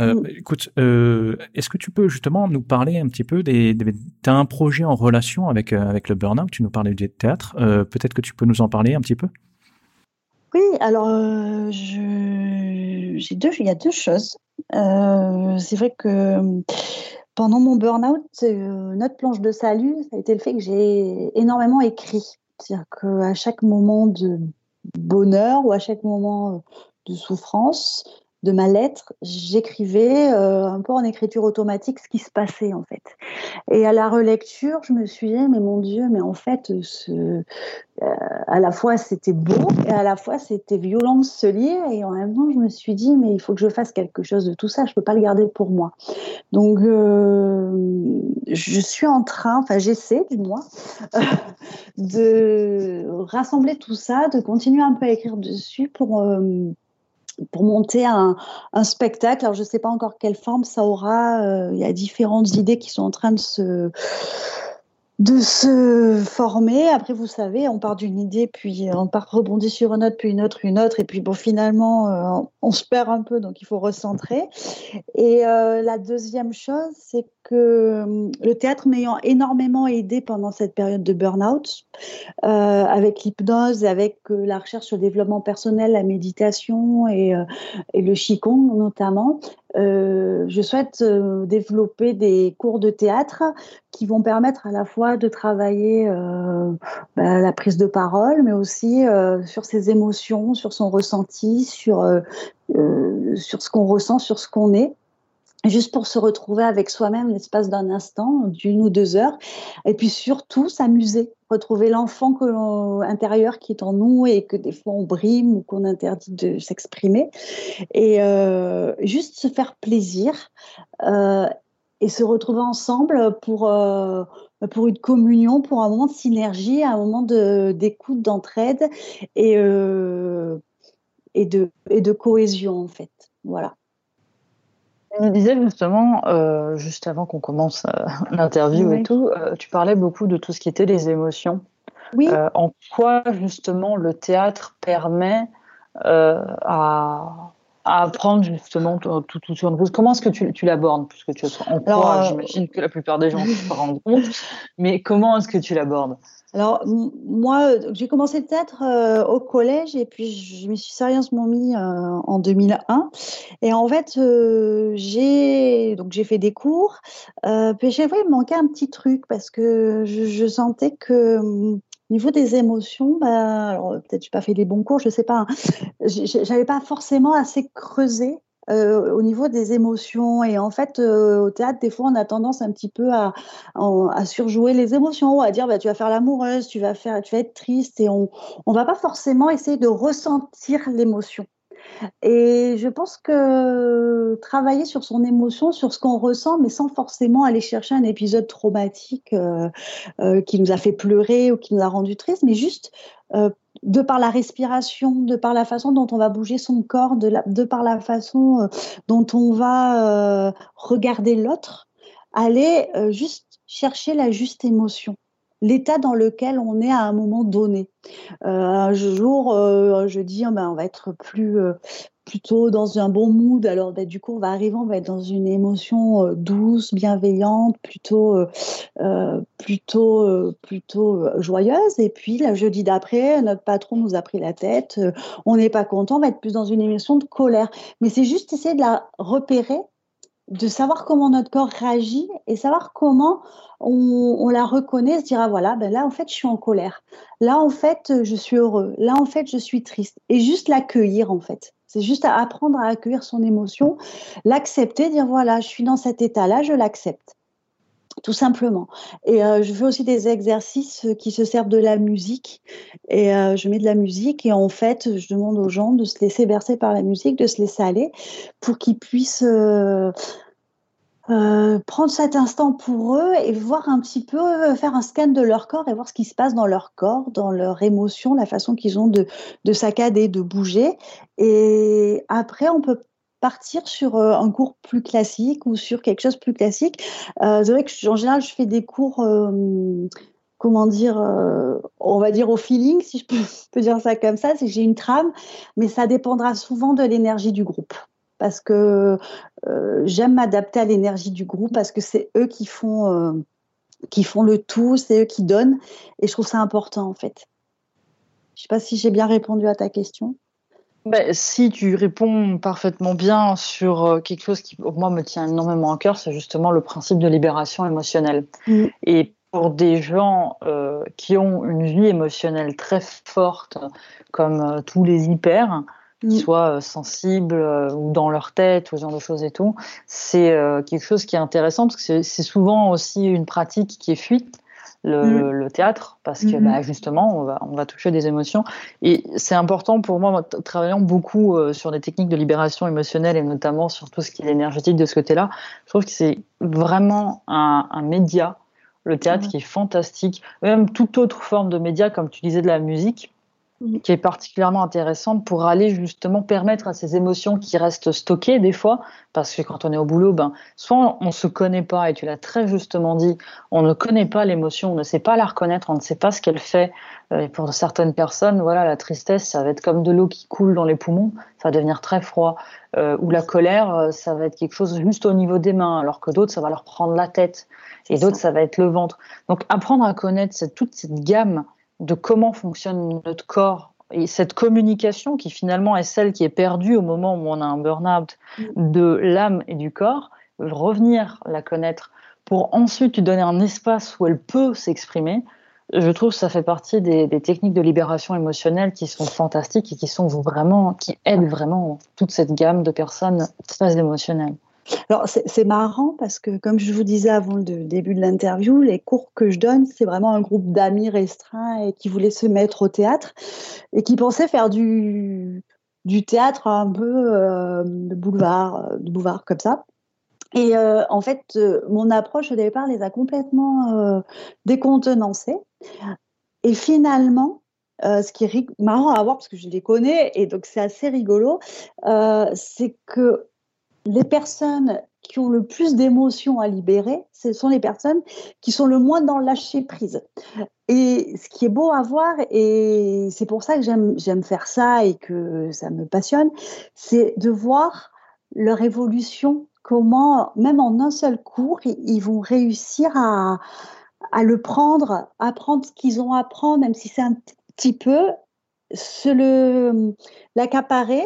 Euh, mm. Écoute, euh, est-ce que tu peux justement nous parler un petit peu des, des tu as un projet en relation avec avec le burn-out, tu nous parlais du théâtre, peut-être que tu peux nous en parler un petit peu? Oui, alors euh, deux, il y a deux choses. Euh, c'est vrai que pendant mon burn-out, euh, notre planche de salut, ça a été le fait que j'ai énormément écrit. C'est-à-dire qu'à chaque moment de bonheur ou à chaque moment de souffrance, de ma lettre, j'écrivais un peu en écriture automatique ce qui se passait en fait. Et à la relecture, je me suis dit, mais mon Dieu, mais en fait, ce, à la fois c'était beau et à la fois c'était violent de se lire. Et en même temps, je me suis dit, mais il faut que je fasse quelque chose de tout ça. Je peux pas le garder pour moi. Donc, je suis en train, enfin, j'essaie du moins, de rassembler tout ça, de continuer un peu à écrire dessus pour, euh, pour monter un, spectacle. Alors, je ne sais pas encore quelle forme ça aura. Euh, il y a différentes idées qui sont en train de se de se former. Après, vous savez, on part d'une idée, puis on part rebondir sur une autre, puis une autre, une autre, et puis bon, finalement, euh, on se perd un peu, donc il faut recentrer. Et la deuxième chose, c'est que le théâtre m'ayant énormément aidé pendant cette période de burn-out, euh, avec l'hypnose, avec euh, la recherche sur le développement personnel, la méditation et, euh, et le qigong notamment, je souhaite développer des cours de théâtre qui vont permettre à la fois de travailler bah, la prise de parole, mais aussi sur ses émotions, sur son ressenti, sur, sur ce qu'on ressent, sur ce qu'on est juste pour se retrouver avec soi-même l'espace d'un instant, d'une ou deux heures, et puis surtout s'amuser, retrouver l'enfant intérieur qui est en nous et que des fois on brime ou qu'on interdit de s'exprimer, et euh, juste se faire plaisir euh, et se retrouver ensemble pour euh, pour une communion, pour un moment de synergie, un moment d'écoute, d'entraide et et de et de cohésion en fait, voilà. Tu nous disais justement, euh, juste avant qu'on commence euh, l'interview et tout, euh, tu parlais beaucoup de tout ce qui était les émotions. Oui. en quoi justement le théâtre permet à, à, apprendre justement tout, tout, sur une rose Comment est-ce que tu, tu l'abordes Puisque tu en quoi J'imagine que la plupart des gens se rendent compte, mais comment est-ce que tu l'abordes? Alors, moi, j'ai commencé le théâtre euh, au collège et puis je me suis sérieusement mis euh, en 2001. Et en fait, euh, j'ai donc j'ai fait des cours. puis chaque fois, il me manquait un petit truc parce que je, sentais que au niveau des émotions, bah, alors peut-être j'ai pas fait des bons cours, je sais pas. Hein, j'avais pas forcément assez creusé euh, au niveau des émotions. Et en fait, euh, au théâtre, des fois, on a tendance un petit peu à, à surjouer les émotions, à dire bah, tu vas faire l'amoureuse, tu vas faire, tu vas être triste, et on ne va pas forcément essayer de ressentir l'émotion. Et je pense que travailler sur son émotion, sur ce qu'on ressent, mais sans forcément aller chercher un épisode traumatique euh, qui nous a fait pleurer ou qui nous a rendu triste, mais juste de par la respiration, de par la façon dont on va bouger son corps, de, par la façon euh, dont on va euh, regarder l'autre, aller euh, juste chercher la juste émotion l'état dans lequel on est à un moment donné. un jour, je dis, oh ben, on va être plus, plutôt dans un bon mood. Alors, ben, du coup, on va arriver, on va être dans une émotion euh, douce, bienveillante, plutôt, euh, euh, plutôt, plutôt joyeuse. Et puis, le jeudi d'après, notre patron nous a pris la tête. on n'est pas content, on va être plus dans une émotion de colère. Mais c'est juste essayer de la repérer de savoir comment notre corps réagit et savoir comment on, la reconnaît, se dire ah voilà, ben là en fait je suis en colère, là en fait je suis heureux, là en fait je suis triste et juste l'accueillir en fait. C'est juste apprendre à accueillir son émotion, l'accepter, dire voilà, je suis dans cet état-là, je l'accepte. Tout simplement. Et euh, je fais aussi des exercices qui se servent de la musique. Et euh, je mets de la musique et en fait, je demande aux gens de se laisser bercer par la musique, de se laisser aller pour qu'ils puissent euh, euh, prendre cet instant pour eux et voir un petit peu, euh, faire un scan de leur corps et voir ce qui se passe dans leur corps, dans leur émotion, la façon qu'ils ont de, de saccader, de bouger. Et après, on peut partir sur euh, un cours plus classique ou sur quelque chose de plus classique. c'est vrai que en général, je fais des cours comment dire, on va dire au feeling, si je peux, peux dire ça comme ça, c'est que j'ai une trame, mais ça dépendra souvent de l'énergie du groupe parce que euh, j'aime m'adapter à l'énergie du groupe parce que c'est eux qui font, euh, qui font le tout, c'est eux qui donnent et je trouve ça important en fait. Je ne sais pas si j'ai bien répondu à ta question. Ben, si tu réponds parfaitement bien sur euh, quelque chose qui, pour moi, me tient énormément à cœur, c'est justement le principe de libération émotionnelle. Mm. Et pour des gens qui ont une vie émotionnelle très forte, comme tous les hyper, qui mm. soient sensibles ou dans leur tête ou ce genre de choses et tout. C'est quelque chose qui est intéressant parce que c'est souvent aussi une pratique qui est fuite Mm. le, théâtre parce que bah, mm-hmm. justement on va, on va toucher des émotions et c'est important pour moi travaillant beaucoup euh, sur des techniques de libération émotionnelle et notamment sur tout ce qui est énergétique de ce côté-là je trouve que c'est vraiment un, un, média le théâtre mm-hmm. qui est fantastique même toute autre forme de média comme tu disais de la musique qui est particulièrement intéressante pour aller justement permettre à ces émotions qui restent stockées des fois, parce que quand on est au boulot, ben, soit on ne se connaît pas, et tu l'as très justement dit, on ne connaît pas l'émotion, on ne sait pas la reconnaître, on ne sait pas ce qu'elle fait. Euh, et pour certaines personnes, voilà, la tristesse, ça va être comme de l'eau qui coule dans les poumons, ça va devenir très froid. Euh, ou la colère, euh, ça va être quelque chose juste au niveau des mains, alors que d'autres, ça va leur prendre la tête, et d'autres, ça. ça va être le ventre. Donc apprendre à connaître cette, toute cette gamme de comment fonctionne notre corps et cette communication qui finalement est celle qui est perdue au moment où on a un burn-out mm. de l'âme et du corps, revenir la connaître pour ensuite lui donner un espace où elle peut s'exprimer, je trouve que ça fait partie des, des, techniques de libération émotionnelle qui sont fantastiques et qui sont vraiment, qui aident vraiment toute cette gamme de personnes très émotionnelles. Alors, c'est marrant parce que, comme je vous disais avant le début de l'interview, les cours que je donne, c'est vraiment un groupe d'amis restreints et qui voulaient se mettre au théâtre et qui pensaient faire du, théâtre un peu euh, de boulevard, euh, de boulevard comme ça. Et euh, en fait, mon approche au départ les a complètement décontenancés. Et finalement, ce qui est marrant à voir parce que je les connais et donc c'est assez rigolo, c'est que les personnes qui ont le plus d'émotions à libérer, ce sont les personnes qui sont le moins dans le lâcher prise. Et ce qui est beau à voir, et c'est pour ça que j'aime faire ça et que ça me passionne, c'est de voir leur évolution, comment, même en un seul cours, ils vont réussir à, le prendre, apprendre ce qu'ils ont à apprendre, même si c'est un petit peu, se l'accaparer,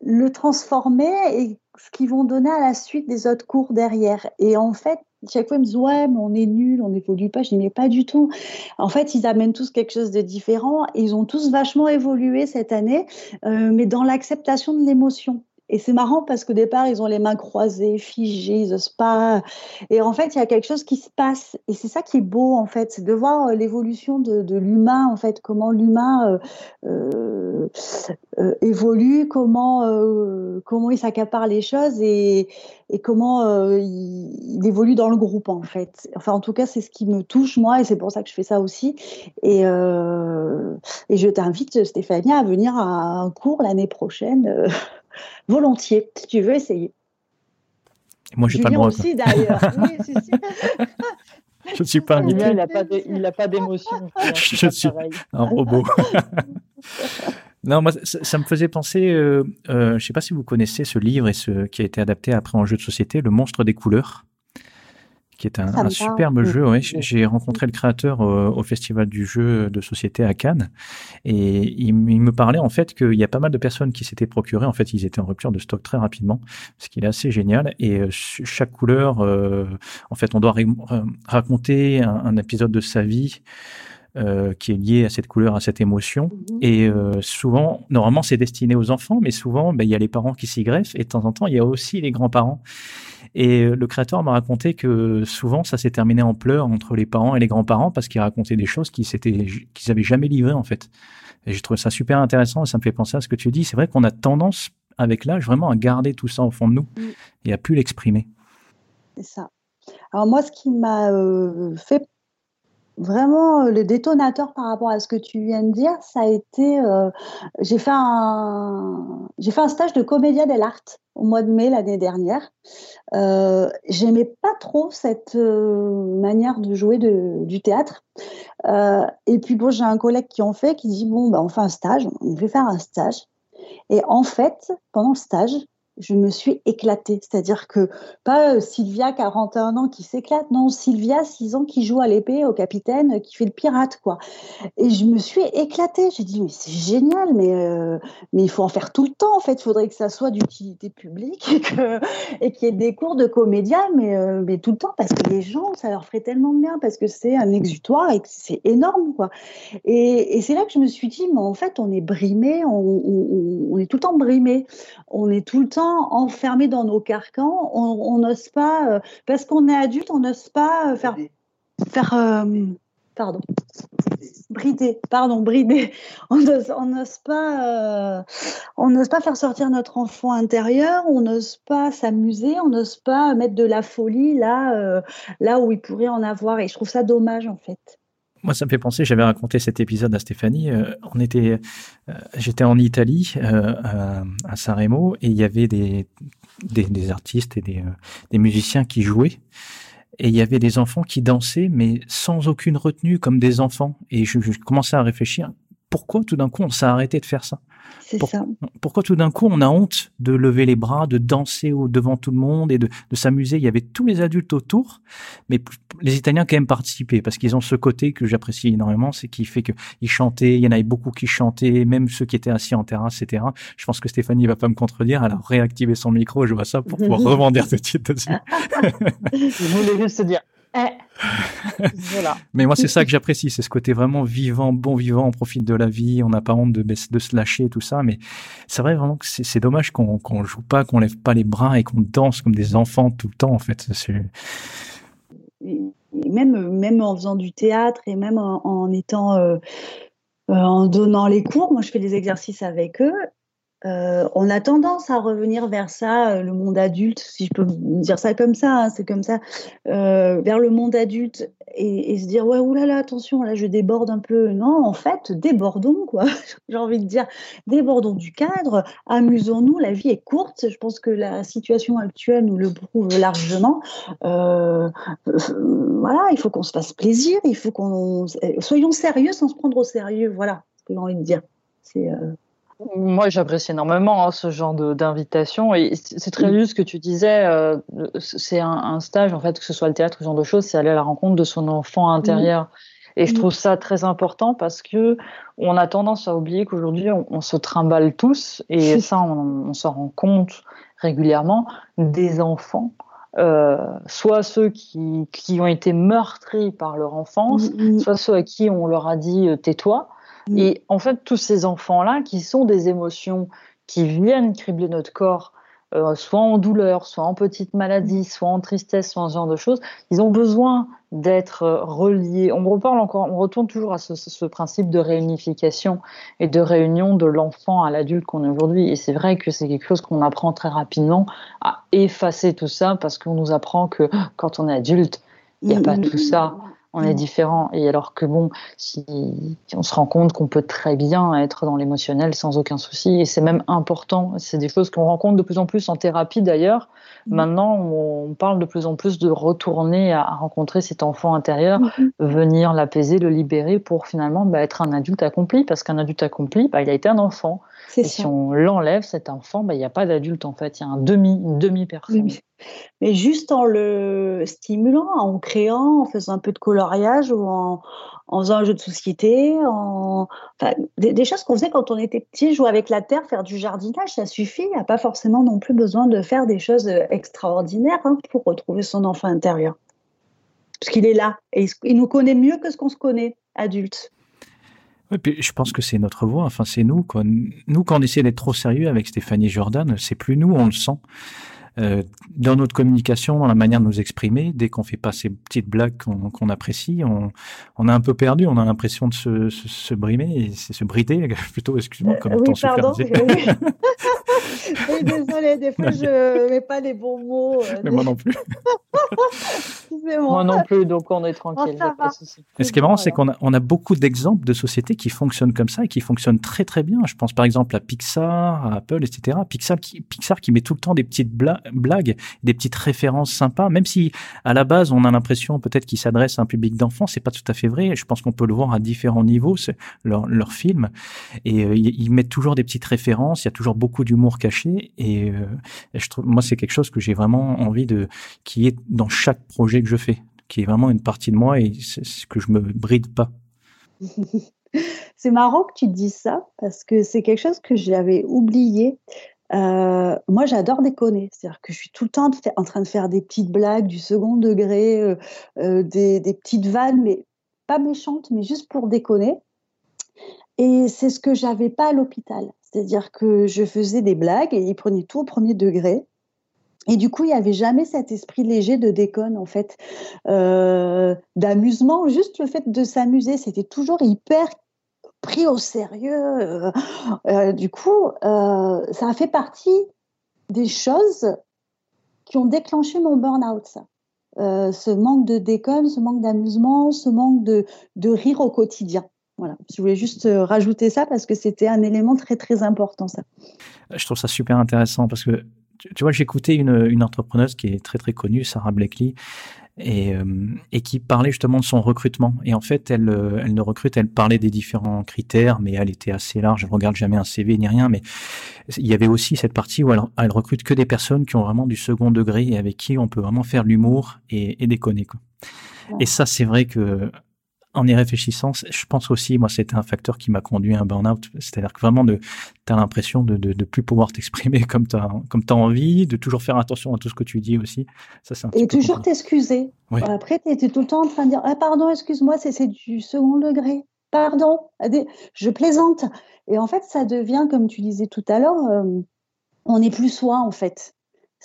le transformer et ce qu'ils vont donner à la suite des autres cours derrière. Et en fait, chaque fois, ils me disent Ouais, mais on est nul, on n'évolue pas. Je dis Mais pas du tout. En fait, ils amènent tous quelque chose de différent. Ils ont tous vachement évolué cette année, euh, mais dans l'acceptation de l'émotion. Et c'est marrant parce qu'au départ, ils ont les mains croisées, figées, ils n'osent pas. Et en fait, il y a quelque chose qui se passe. Et c'est ça qui est beau, en fait, c'est de voir euh, l'évolution de, l'humain, en fait, comment l'humain euh, euh, évolue, comment, comment il s'accapare les choses et, et comment il, évolue dans le groupe, en fait. Enfin, en tout cas, c'est ce qui me touche, moi, et c'est pour ça que je fais ça aussi. Et, et je t'invite, Stéphanie, à venir à un cours l'année prochaine volontiers, si tu veux essayer. moi, j'ai pas le droit. aussi, d'ailleurs. Je ne suis pas invité. Il n'a pas d'émotion. Je suis un robot. non, moi, ça, me faisait penser, euh, euh, je ne sais pas si vous connaissez ce livre et ce qui a été adapté après en jeu de société, Le monstre des couleurs qui est un, superbe jeu. J'ai rencontré le créateur euh, au, Festival du jeu de société à Cannes et il, me parlait en fait qu'il y a pas mal de personnes qui s'étaient procurées. En fait, ils étaient en rupture de stock très rapidement, ce qui est assez génial. Et euh, chaque couleur, euh, en fait, on doit raconter un, épisode de sa vie. qui est lié à cette couleur, à cette émotion. Mhm. Et souvent, normalement, c'est destiné aux enfants, mais souvent, ben, il y a les parents qui s'y greffent, et de temps en temps, il y a aussi les grands-parents. Et euh, le créateur m'a raconté que souvent ça s'est terminé en pleurs entre les parents et les grands-parents parce qu'ils racontaient des choses qu'ils qu'ils avaient jamais livrées en fait. Et j'ai trouvé ça super intéressant et ça me fait penser à ce que tu dis. C'est vrai qu'on a tendance avec l'âge vraiment à garder tout ça au fond de nous mm. et à plus l'exprimer. C'est ça. Alors moi, ce qui m'a euh, fait vraiment le détonateur par rapport à ce que tu viens de dire, ça a été, euh, j'ai fait un, j'ai fait un stage de comédia dell'arte au mois de mai l'année dernière. Euh, J'aimais pas trop cette euh, manière de jouer de, du théâtre. Euh, et puis bon, j'ai un collègue qui en fait, qui dit bon, bah, on fait un stage, on va faire un stage. Et en fait, pendant le stage, je me suis éclatée. C'est-à-dire que pas euh, Sylvia, 41 ans, qui s'éclate, non, Sylvia, 6 ans, qui joue à l'épée au capitaine, qui fait le pirate, quoi. Et je me suis éclatée. J'ai dit, mais c'est génial, mais, euh, mais il faut en faire tout le temps, en fait. Il faudrait que ça soit d'utilité publique et qu'il y ait des cours de comédien, mais, euh, mais tout le temps, parce que les gens, ça leur ferait tellement de bien, parce que c'est un exutoire et c'est énorme, quoi. Et, c'est là que je me suis dit, mais en fait, on est brimé, on, on est tout le temps brimé. On est tout le temps enfermés dans nos carcans. On n'ose pas, euh, parce qu'on est adulte, on n'ose pas euh, faire, faire euh, pardon, brider, pardon, brider. On n'ose pas, on n'ose pas faire sortir notre enfant intérieur. On n'ose pas s'amuser. On n'ose pas mettre de la folie là, là où il pourrait en avoir. Et je trouve ça dommage en fait. Moi, ça me fait penser, j'avais raconté cet épisode à Stéphanie. Euh, on était, euh, j'étais en Italie, euh, à, Saint-Remo, et il y avait des, des, artistes et des, des, musiciens qui jouaient. Et il y avait des enfants qui dansaient, mais sans aucune retenue, comme des enfants. Et je, je commençais à réfléchir, pourquoi tout d'un coup on s'est arrêté de faire ça? C'est ça. Pourquoi tout d'un coup on a honte de lever les bras, de danser devant tout le monde et de, s'amuser? Il y avait tous les adultes autour, mais les Italiens quand même participaient parce qu'ils ont ce côté que j'apprécie énormément, c'est qui fait qu'ils chantaient, il y en avait beaucoup qui chantaient, même ceux qui étaient assis en terrasse, etc. Je pense que Stéphanie va pas me contredire, elle a réactivé son micro, je vois ça pour pouvoir tout de suite dessus. je voulais juste dire eh. Mais moi, c'est ça que j'apprécie, c'est ce côté vraiment vivant, bon vivant, on profite de la vie, on n'a pas honte de, de se lâcher, tout ça. Mais c'est vrai vraiment que c'est dommage qu'on ne joue pas, qu'on lève pas les bras et qu'on danse comme des enfants tout le temps, en fait. Même, même en faisant du théâtre et même en, étant... Euh, euh, en donnant les cours, moi je fais des exercices avec eux euh, on a tendance à revenir vers ça, euh, le monde adulte, si je peux dire ça comme ça, hein, c'est comme ça, euh, vers le monde adulte et, se dire ouais oulala attention là je déborde un peu. Non en fait débordons quoi. J'ai envie de dire débordons du cadre, amusons-nous. La vie est courte. Je pense que la situation actuelle nous le prouve largement. voilà il faut qu'on se fasse plaisir, il faut qu'on soyons sérieux sans se prendre au sérieux. Voilà ce que j'ai envie de dire. C'est moi, j'apprécie énormément hein, ce genre d'invitation. Et c'est très juste ce que tu disais. Euh, c'est un, stage, en fait, que ce soit le théâtre, ce genre de choses, c'est aller à la rencontre de son enfant intérieur. Et je trouve ça très important parce que on a tendance à oublier qu'aujourd'hui, on, se trimballe tous, et ça, on, s'en rend compte régulièrement, des enfants. Euh, soit ceux qui, qui, ont été meurtris par leur enfance, soit ceux à qui on leur a dit euh, tais-toi, Mm. Et en fait, tous ces enfants-là, qui sont des émotions qui viennent cribler notre corps, euh, soit en douleur, soit en petite maladie, soit en tristesse, soit en ce genre de choses, ils ont besoin d'être euh, reliés. On reparle encore, on retourne toujours à ce, principe de réunification et de réunion de l'enfant à l'adulte qu'on est aujourd'hui. Et c'est vrai que c'est quelque chose qu'on apprend très rapidement à effacer tout ça parce qu'on nous apprend que quand on est adulte, il n'y a pas mm, tout mm, ça on est mm. différent. Et alors que bon, si on se rend compte qu'on peut très bien être dans l'émotionnel sans aucun souci, et c'est même important. C'est des choses qu'on rencontre de plus en plus en thérapie d'ailleurs. Mm. Maintenant, on parle de plus en plus de retourner à, rencontrer cet enfant intérieur, mm-hmm. venir l'apaiser, le libérer pour finalement bah, être un adulte accompli, parce qu'un adulte accompli, bah, il a été un enfant. Et si on l'enlève, cet enfant, bah, il n'y a pas d'adulte en fait, il y a un demi, une demi-personne. Mais juste en le stimulant, en créant, en faisant un peu de coloriage ou en, faisant un jeu de société, en... des, choses qu'on faisait quand on était petit, jouer avec la terre, faire du jardinage, ça suffit. Il n'y a pas forcément non plus besoin de faire des choses extraordinaires hein, pour retrouver son enfant intérieur. Parce qu'il est là et il nous connaît mieux que ce qu'on se connaît, adulte. Oui, puis je pense que c'est notre voix. Enfin, c'est nous. Quoi. Nous, quand on essaie d'être trop sérieux avec Stéphanie Jordan, c'est plus nous, on le sent. Euh, dans notre communication, dans la manière de nous exprimer, dès qu'on fait pas ces petites blagues qu'on apprécie, on, on, a un peu perdu, on a l'impression de se, se, se brimer, et se brider, plutôt, excuse-moi, comme euh, oui, pardon, oui. oui, désolé, des fois je mets pas les bons mots. Euh, Mais moi non plus. moi non plus, donc on est tranquille. Oh, et ce qui est marrant, c'est qu'on a, on a beaucoup d'exemples de sociétés qui fonctionnent comme ça et qui fonctionnent très très bien. Je pense par exemple à Pixar, à Apple, etc. Pixar qui, Pixar qui met tout le temps des petites blagues blagues, des petites références sympas, même si à la base on a l'impression peut-être qu'ils s'adressent à un public d'enfants, c'est pas tout à fait vrai. Je pense qu'on peut le voir à différents niveaux, leur, leur film, et euh, ils, mettent toujours des petites références. Il y a toujours beaucoup d'humour caché. Et, je trouve, moi, c'est quelque chose que j'ai vraiment envie de, qui est dans chaque projet que je fais, qui est vraiment une partie de moi et ce que je me bride pas. c'est marrant que tu dises ça parce que c'est quelque chose que j'avais oublié. Euh, moi, j'adore déconner. C'est-à-dire que je suis tout le temps en train de faire des petites blagues du second degré, euh, euh, des, petites vannes, mais pas méchantes, mais juste pour déconner. Et c'est ce que j'avais pas à l'hôpital. C'est-à-dire que je faisais des blagues et ils prenaient tout au premier degré. Et du coup, il n'y avait jamais cet esprit léger de déconne, en fait, d'amusement. Juste le fait de s'amuser, c'était toujours hyper pris au sérieux. Euh, euh, du coup, euh, ça a fait partie des choses qui ont déclenché mon burn-out, ce manque de déconne, ce manque d'amusement, ce manque de, de, rire au quotidien. Voilà, je voulais juste rajouter ça parce que c'était un élément très très important, ça. Je trouve ça super intéressant parce que tu vois, j'écoutais une, une entrepreneuse qui est très très connue, Sarah Blakely, et, euh, et, qui parlait justement de son recrutement. Et en fait, elle, euh, elle ne recrute, elle parlait des différents critères, mais elle était assez large. Elle regarde jamais un CV ni rien, mais il y avait aussi cette partie où elle, elle recrute que des personnes qui ont vraiment du second degré et avec qui on peut vraiment faire l'humour et, et déconner. Quoi. Et ça, c'est vrai que en y réfléchissant, je pense aussi, moi, c'était un facteur qui m'a conduit à un burn-out. C'est-à-dire que vraiment, tu as l'impression de ne plus pouvoir t'exprimer comme tu as, comme as envie, de toujours faire attention à tout ce que tu dis aussi. Ça, Et toujours t'excuser. Après, tu étais tout le temps en train de dire ah, Pardon, excuse-moi, c'est du second degré. Pardon, je plaisante. Et en fait, ça devient, comme tu disais tout à l'heure, euh, on n'est plus soi, en fait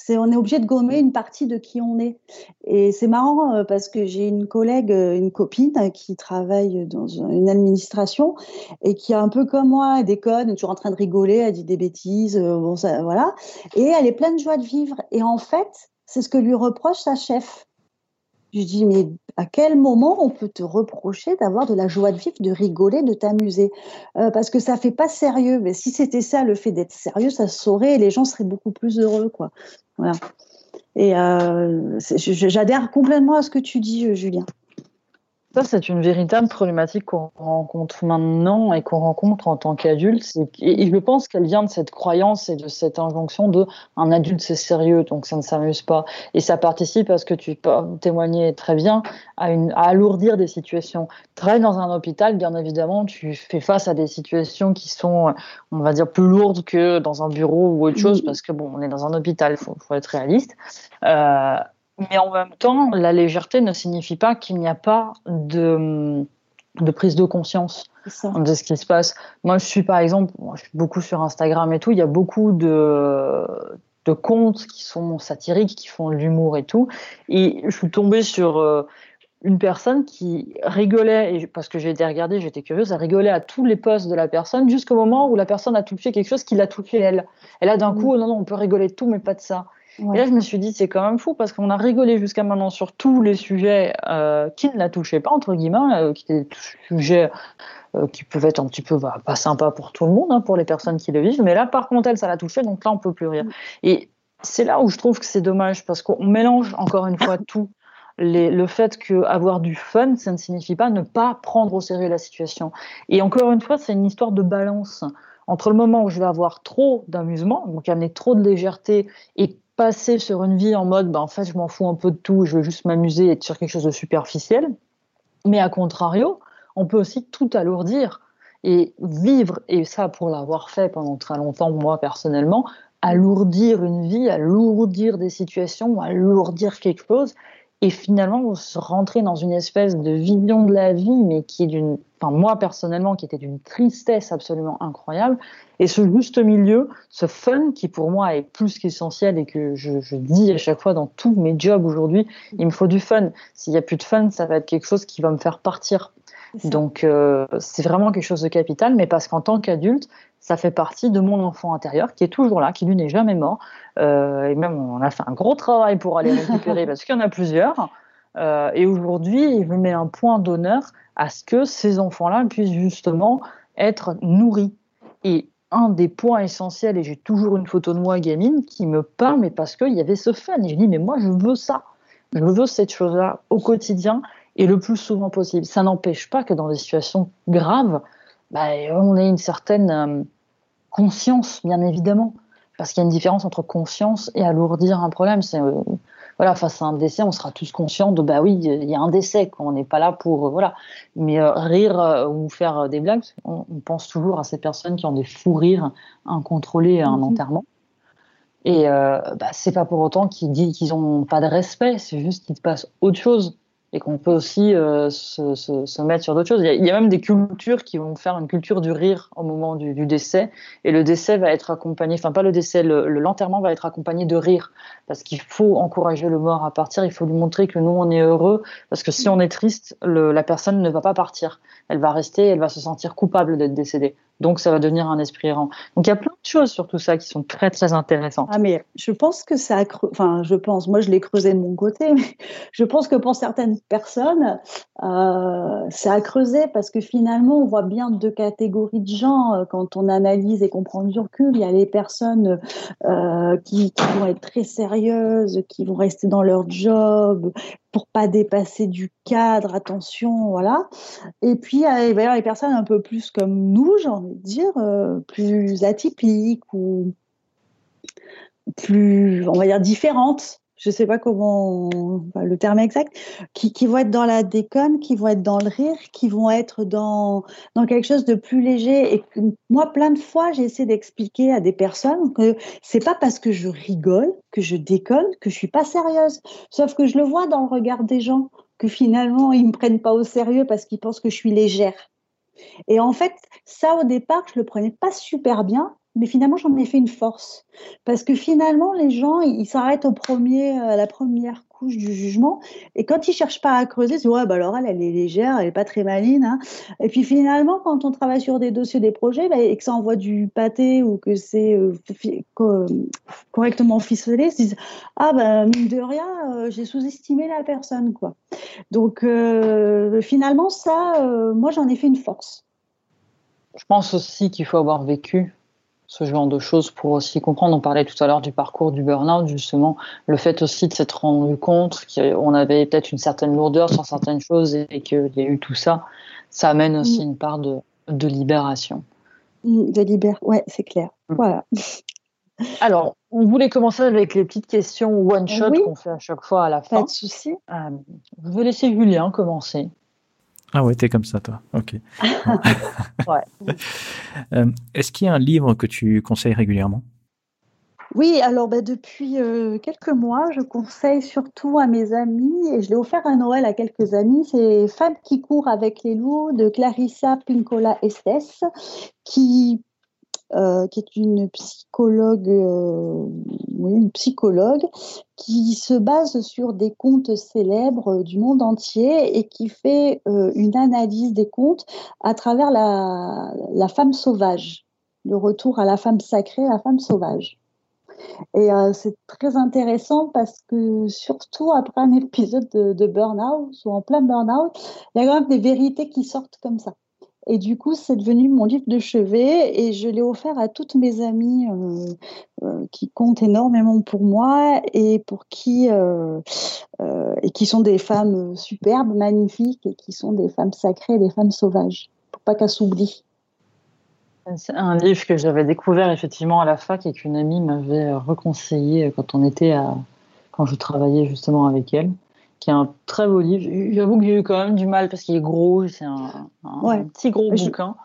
on est obligé de gommer une partie de qui on est. Et c'est marrant euh, parce que j'ai une collègue, euh, une copine euh, qui travaille dans une administration et qui est un peu comme moi, déconne, toujours en train de rigoler, elle dit des bêtises, bon ça, voilà. Et elle est pleine de joie de vivre. Et en fait, c'est ce que lui reproche sa chef. Je dis, mais à quel moment on peut te reprocher d'avoir de la joie de vivre, de rigoler, de t'amuser? Euh, Parce que ça fait pas sérieux. Mais si c'était ça, le fait d'être sérieux, ça saurait et les gens seraient beaucoup plus heureux. Quoi. Voilà. Et euh, j'adhère complètement à ce que tu dis, euh, Julien. Ça, c'est une véritable problématique qu'on rencontre maintenant et qu'on rencontre en tant qu'adulte. Et je pense qu'elle vient de cette croyance et de cette injonction de un adulte, c'est sérieux, donc ça ne s'amuse pas. Et ça participe à ce que tu peux témoigner très bien, à, une, à alourdir des situations. Travailler dans un hôpital, bien évidemment, tu fais face à des situations qui sont, on va dire, plus lourdes que dans un bureau ou autre chose, parce que bon, on est dans un hôpital, il faut, faut, être réaliste. Euh, mais en même temps, la légèreté ne signifie pas qu'il n'y a pas de, de prise de conscience de ce qui se passe. Moi, je suis par exemple, je suis beaucoup sur Instagram et tout, il y a beaucoup de, de comptes qui sont satiriques, qui font de l'humour et tout. Et je suis tombée sur euh, une personne qui rigolait, et parce que j'ai été regarder, j'étais curieuse, elle rigolait à tous les posts de la personne jusqu'au moment où la personne a touché quelque chose qui l'a touché elle. Et là, d'un mmh. coup, non, non, on peut rigoler de tout, mais pas de ça. Et là, je me suis dit, c'est quand même fou parce qu'on a rigolé jusqu'à maintenant sur tous les sujets euh, qui ne la touchaient pas, entre guillemets, euh, qui étaient des sujets euh, qui peuvent être un petit peu bah, pas sympas pour tout le monde, hein, pour les personnes qui le vivent. Mais là, par contre, elle, ça l'a touché, donc là, on peut plus rire. Mm. Et c'est là où je trouve que c'est dommage parce qu'on mélange encore une fois tout. Les, le fait qu'avoir du fun, ça ne signifie pas ne pas prendre au sérieux la situation. Et encore une fois, c'est une histoire de balance entre le moment où je vais avoir trop d'amusement, donc amener trop de légèreté et passer sur une vie en mode, bah, en fait, je m'en fous un peu de tout, je veux juste m'amuser et être sur quelque chose de superficiel. Mais à contrario, on peut aussi tout alourdir et vivre, et ça pour l'avoir fait pendant très longtemps, moi personnellement, alourdir une vie, alourdir des situations, alourdir quelque chose, et finalement rentrer dans une espèce de vision de la vie, mais qui est d'une, enfin moi personnellement, qui était d'une tristesse absolument incroyable. Et ce juste milieu, ce fun qui pour moi est plus qu'essentiel et que je, je, dis à chaque fois dans tous mes jobs aujourd'hui, il me faut du fun. S'il y a plus de fun, ça va être quelque chose qui va me faire partir. Donc euh, c'est vraiment quelque chose de capital, mais parce qu'en tant qu'adulte, ça fait partie de mon enfant intérieur qui est toujours là, qui lui n'est jamais mort. Euh, et même, on a fait un gros travail pour aller récupérer parce qu'il y en a plusieurs. Euh, et aujourd'hui, je mets un point d'honneur à ce que ces enfants-là puissent justement être nourris. Et un des points essentiels, et j'ai toujours une photo de moi gamine qui me parle, mais parce qu'il y avait ce fun. Et je dis, mais moi, je veux ça. Je veux cette chose-là au quotidien et le plus souvent possible. Ça n'empêche pas que dans des situations graves, bah, on ait une certaine euh, conscience, bien évidemment. parce qu'il y a une différence entre conscience et alourdir un problème. C'est voilà, face à un décès, on sera tous conscients de bah oui, il y a un décès, on n'est pas là pour voilà. Mais rire ou faire des blagues, on, pense toujours à ces personnes qui ont des fous rires incontrôlés à un mhm. enterrement. Et euh, bah, c'est pas pour autant qu'ils disent qu'ils ont pas de respect, c'est juste qu'il se passe autre chose et qu'on peut aussi euh, se, mettre sur d'autres choses. Il y, a, même des cultures qui vont faire une culture du rire au moment du, décès, et le décès va être accompagné, enfin pas le décès, le l'enterrement va être accompagné de rire, parce qu'il faut encourager le mort à partir, il faut lui montrer que nous on est heureux, parce que si on est triste, le, la personne ne va pas partir, elle va rester, elle va se sentir coupable d'être décédée. Donc ça va devenir un esprit errant. Donc il y a plein de choses sur tout ça qui sont très très intéressantes. Ah mais je pense que ça a enfin je pense, moi je l'ai creusé de mon côté, mais je pense que pour certaines personnes, euh, ça a creusé parce que finalement on voit bien deux catégories de gens euh, quand on analyse et qu'on prend du recul. Il y a les personnes euh, qui, vont être très sérieuses, qui vont rester dans leur job, pour pas dépasser du cadre, attention, voilà. Et puis il y a les personnes un peu plus comme nous, j'ai envie de dire, plus atypiques ou plus, on va dire, différentes je sais pas comment le terme exact, qui, vont être dans la déconne, qui vont être dans le rire, qui vont être dans, dans quelque chose de plus léger. Et moi, plein de fois, j'ai essayé d'expliquer à des personnes que c'est pas parce que je rigole, que je déconne, que je suis pas sérieuse. Sauf que je le vois dans le regard des gens, que finalement, ils me prennent pas au sérieux parce qu'ils pensent que je suis légère. Et en fait, ça, au départ, je le prenais pas super bien mais finalement j'en ai fait une force. Parce que finalement les gens ils s'arrêtent au premier à la première couche du jugement. Et quand ils cherchent pas à creuser disent ouais bah alors elle elle est légère elle est pas très maline hein. et puis finalement quand on travaille sur des dossiers des projets bah, et que ça envoie du pâté ou que c'est euh, correctement ficelé ils se disent ah ben mine de rien euh, j'ai sous-estimé la personne quoi. Donc euh, finalement ça moi j'en ai fait une force. Je pense aussi qu'il faut avoir vécu ce genre de choses pour aussi comprendre. On parlait tout à l'heure du parcours du burn-out, justement, le fait aussi de s'être rendu compte qu'on avait peut-être une certaine lourdeur sur certaines choses et, qu'il y a eu tout ça, ça amène aussi mm. une part de, de libération. Mm, de libération, ouais, c'est clair. Mm. Voilà. Alors, on voulait commencer avec les petites questions one shot qu'on fait à chaque fois à la fin. Pas de souci. Euh, je vais laisser Julien commencer. Ah ouais, t'es comme ça, toi. Ok. ouais. Euh, est-ce qu'il y a un livre que tu conseilles régulièrement? Oui, alors bah, depuis euh, quelques mois, je conseille surtout à mes amis, et je l'ai offert à Noël à quelques amis, c'est Femmes qui courent avec les loups de Clarissa Pincola Estes, qui euh, qui est une psychologue, euh, une psychologue qui se base sur des contes célèbres du monde entier et qui fait euh, une analyse des contes à travers la, femme sauvage, le retour à la femme sacrée, la femme sauvage. Et c'est très intéressant parce que surtout après un épisode de, de burn-out ou en plein burn-out, il y a quand même des vérités qui sortent comme ça. Et du coup, c'est devenu mon livre de chevet et je l'ai offert à toutes mes amies euh, euh, qui comptent énormément pour moi et pour qui euh, et qui sont des femmes superbes, magnifiques et qui sont des femmes sacrées, des femmes sauvages, pour pas qu'elles s'oublient. C'est un livre que j'avais découvert effectivement à la fac et qu'une amie m'avait reconseillé quand on était à, quand je travaillais justement avec elle qui est un très beau livre. J'avoue que j'ai eu quand même du mal parce qu'il est gros, c'est un, petit gros bouquin.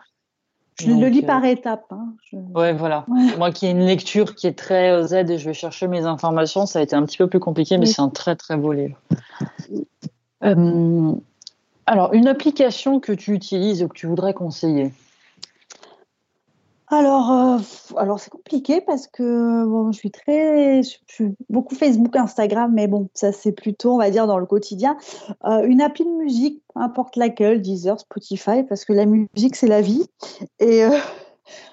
Je le lis par euh, étapes. Hein. Ouais, voilà. Moi qui ai une lecture qui est très euh, Z et je vais chercher mes informations, ça a été un petit peu plus compliqué, mais c'est un très très beau livre. Euh, alors, une application que tu utilises ou que tu voudrais conseiller? Alors, euh, alors c'est compliqué parce que bon, je suis très, je suis beaucoup Facebook, Instagram, mais bon, ça c'est plutôt, on va dire, dans le quotidien. Euh, une appli de musique, importe laquelle, Deezer, Spotify, parce que la musique c'est la vie et, euh,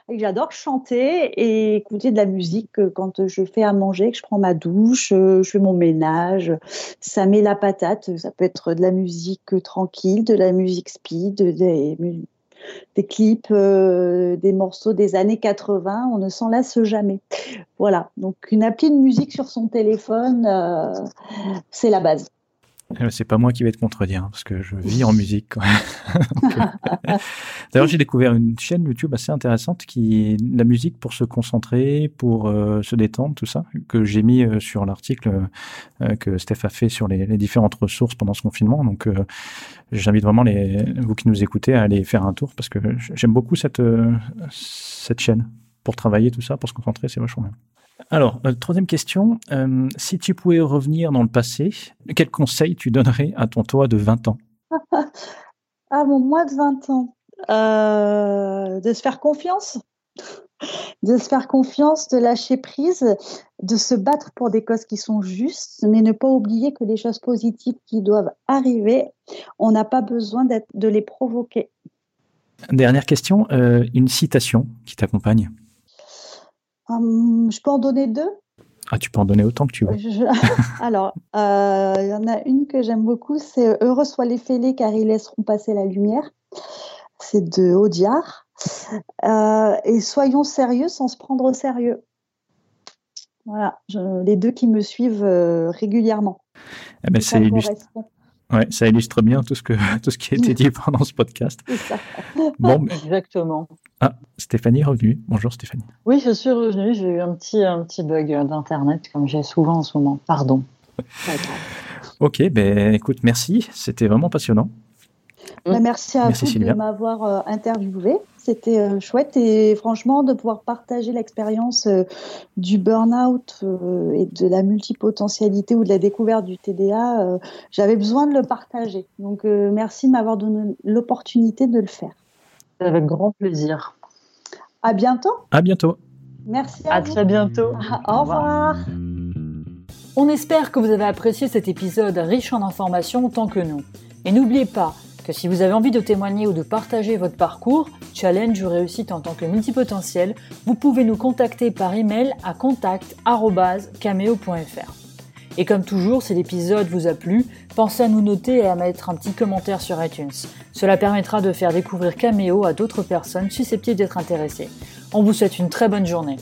j'adore chanter et écouter de la musique quand je fais à manger, que je prends ma douche, je fais mon ménage, ça met la patate. Ça peut être de la musique tranquille, de la musique speed, des des clips, euh, des morceaux des années 80, on ne s'en lasse jamais. Voilà, donc une appli de musique sur son téléphone, euh, c'est la base. Euh, c'est pas moi qui vais te contredire, hein, parce que je vis en musique. Euh, d'ailleurs, j'ai découvert une chaîne YouTube assez intéressante qui est la musique pour se concentrer, pour euh, se détendre, tout ça, que j'ai mis sur l'article que Steph a fait sur les, les, différentes ressources pendant ce confinement. Donc, j'invite vraiment les, vous qui nous écoutez à aller faire un tour, parce que j'aime beaucoup cette, cette chaîne pour travailler tout ça, pour se concentrer, c'est vachement bien. Alors, euh, troisième question. Euh, si tu pouvais revenir dans le passé, quel conseil tu donnerais à ton toi de 20 ans? À mon moi de 20 ans euh, De se faire confiance de se faire confiance, de lâcher prise, de se battre pour des causes qui sont justes, mais ne pas oublier que les choses positives qui doivent arriver, on n'a pas besoin de les provoquer. Dernière question, une citation qui t'accompagne Hum, je peux en donner deux? Ah, tu peux en donner autant que tu veux. Alors, euh, il y en a une que j'aime beaucoup, c'est Heureux soient les fêlés car ils laisseront passer la lumière. C'est de Audiard. Euh, et soyons sérieux sans se prendre au sérieux. Voilà, les deux qui me suivent euh, régulièrement. Eh ben, c'est Ouais, ça illustre bien tout ce, que, tout ce qui a été dit pendant ce podcast. Bon, Exactement. Ah, Stéphanie est revenue. Bonjour Stéphanie. Oui, je suis revenue. J'ai eu un petit, un petit bug d'Internet, comme j'ai souvent en ce moment. Pardon. ok, ben écoute, merci. C'était vraiment passionnant. Bah, merci à vous de m'avoir euh, interviewé. C'était euh, chouette et franchement de pouvoir partager l'expérience euh, du burn-out et de la multipotentialité ou de la découverte du TDA. J'avais besoin de le partager. Donc merci de m'avoir donné l'opportunité de le faire. Avec grand plaisir. À bientôt. À bientôt. Merci. À, très bientôt. Au revoir. On espère que vous avez apprécié cet épisode riche en informations autant que nous. Et n'oubliez pas que si vous avez envie de témoigner ou de partager votre parcours, challenge ou réussite en tant que multipotentiel, vous pouvez nous contacter par email à contact@cameo.fr. Et comme toujours, si l'épisode vous a plu, pensez à nous noter et à mettre un petit commentaire sur iTunes. Cela permettra de faire découvrir Cameo à d'autres personnes susceptibles d'être intéressées. On vous souhaite une très bonne journée.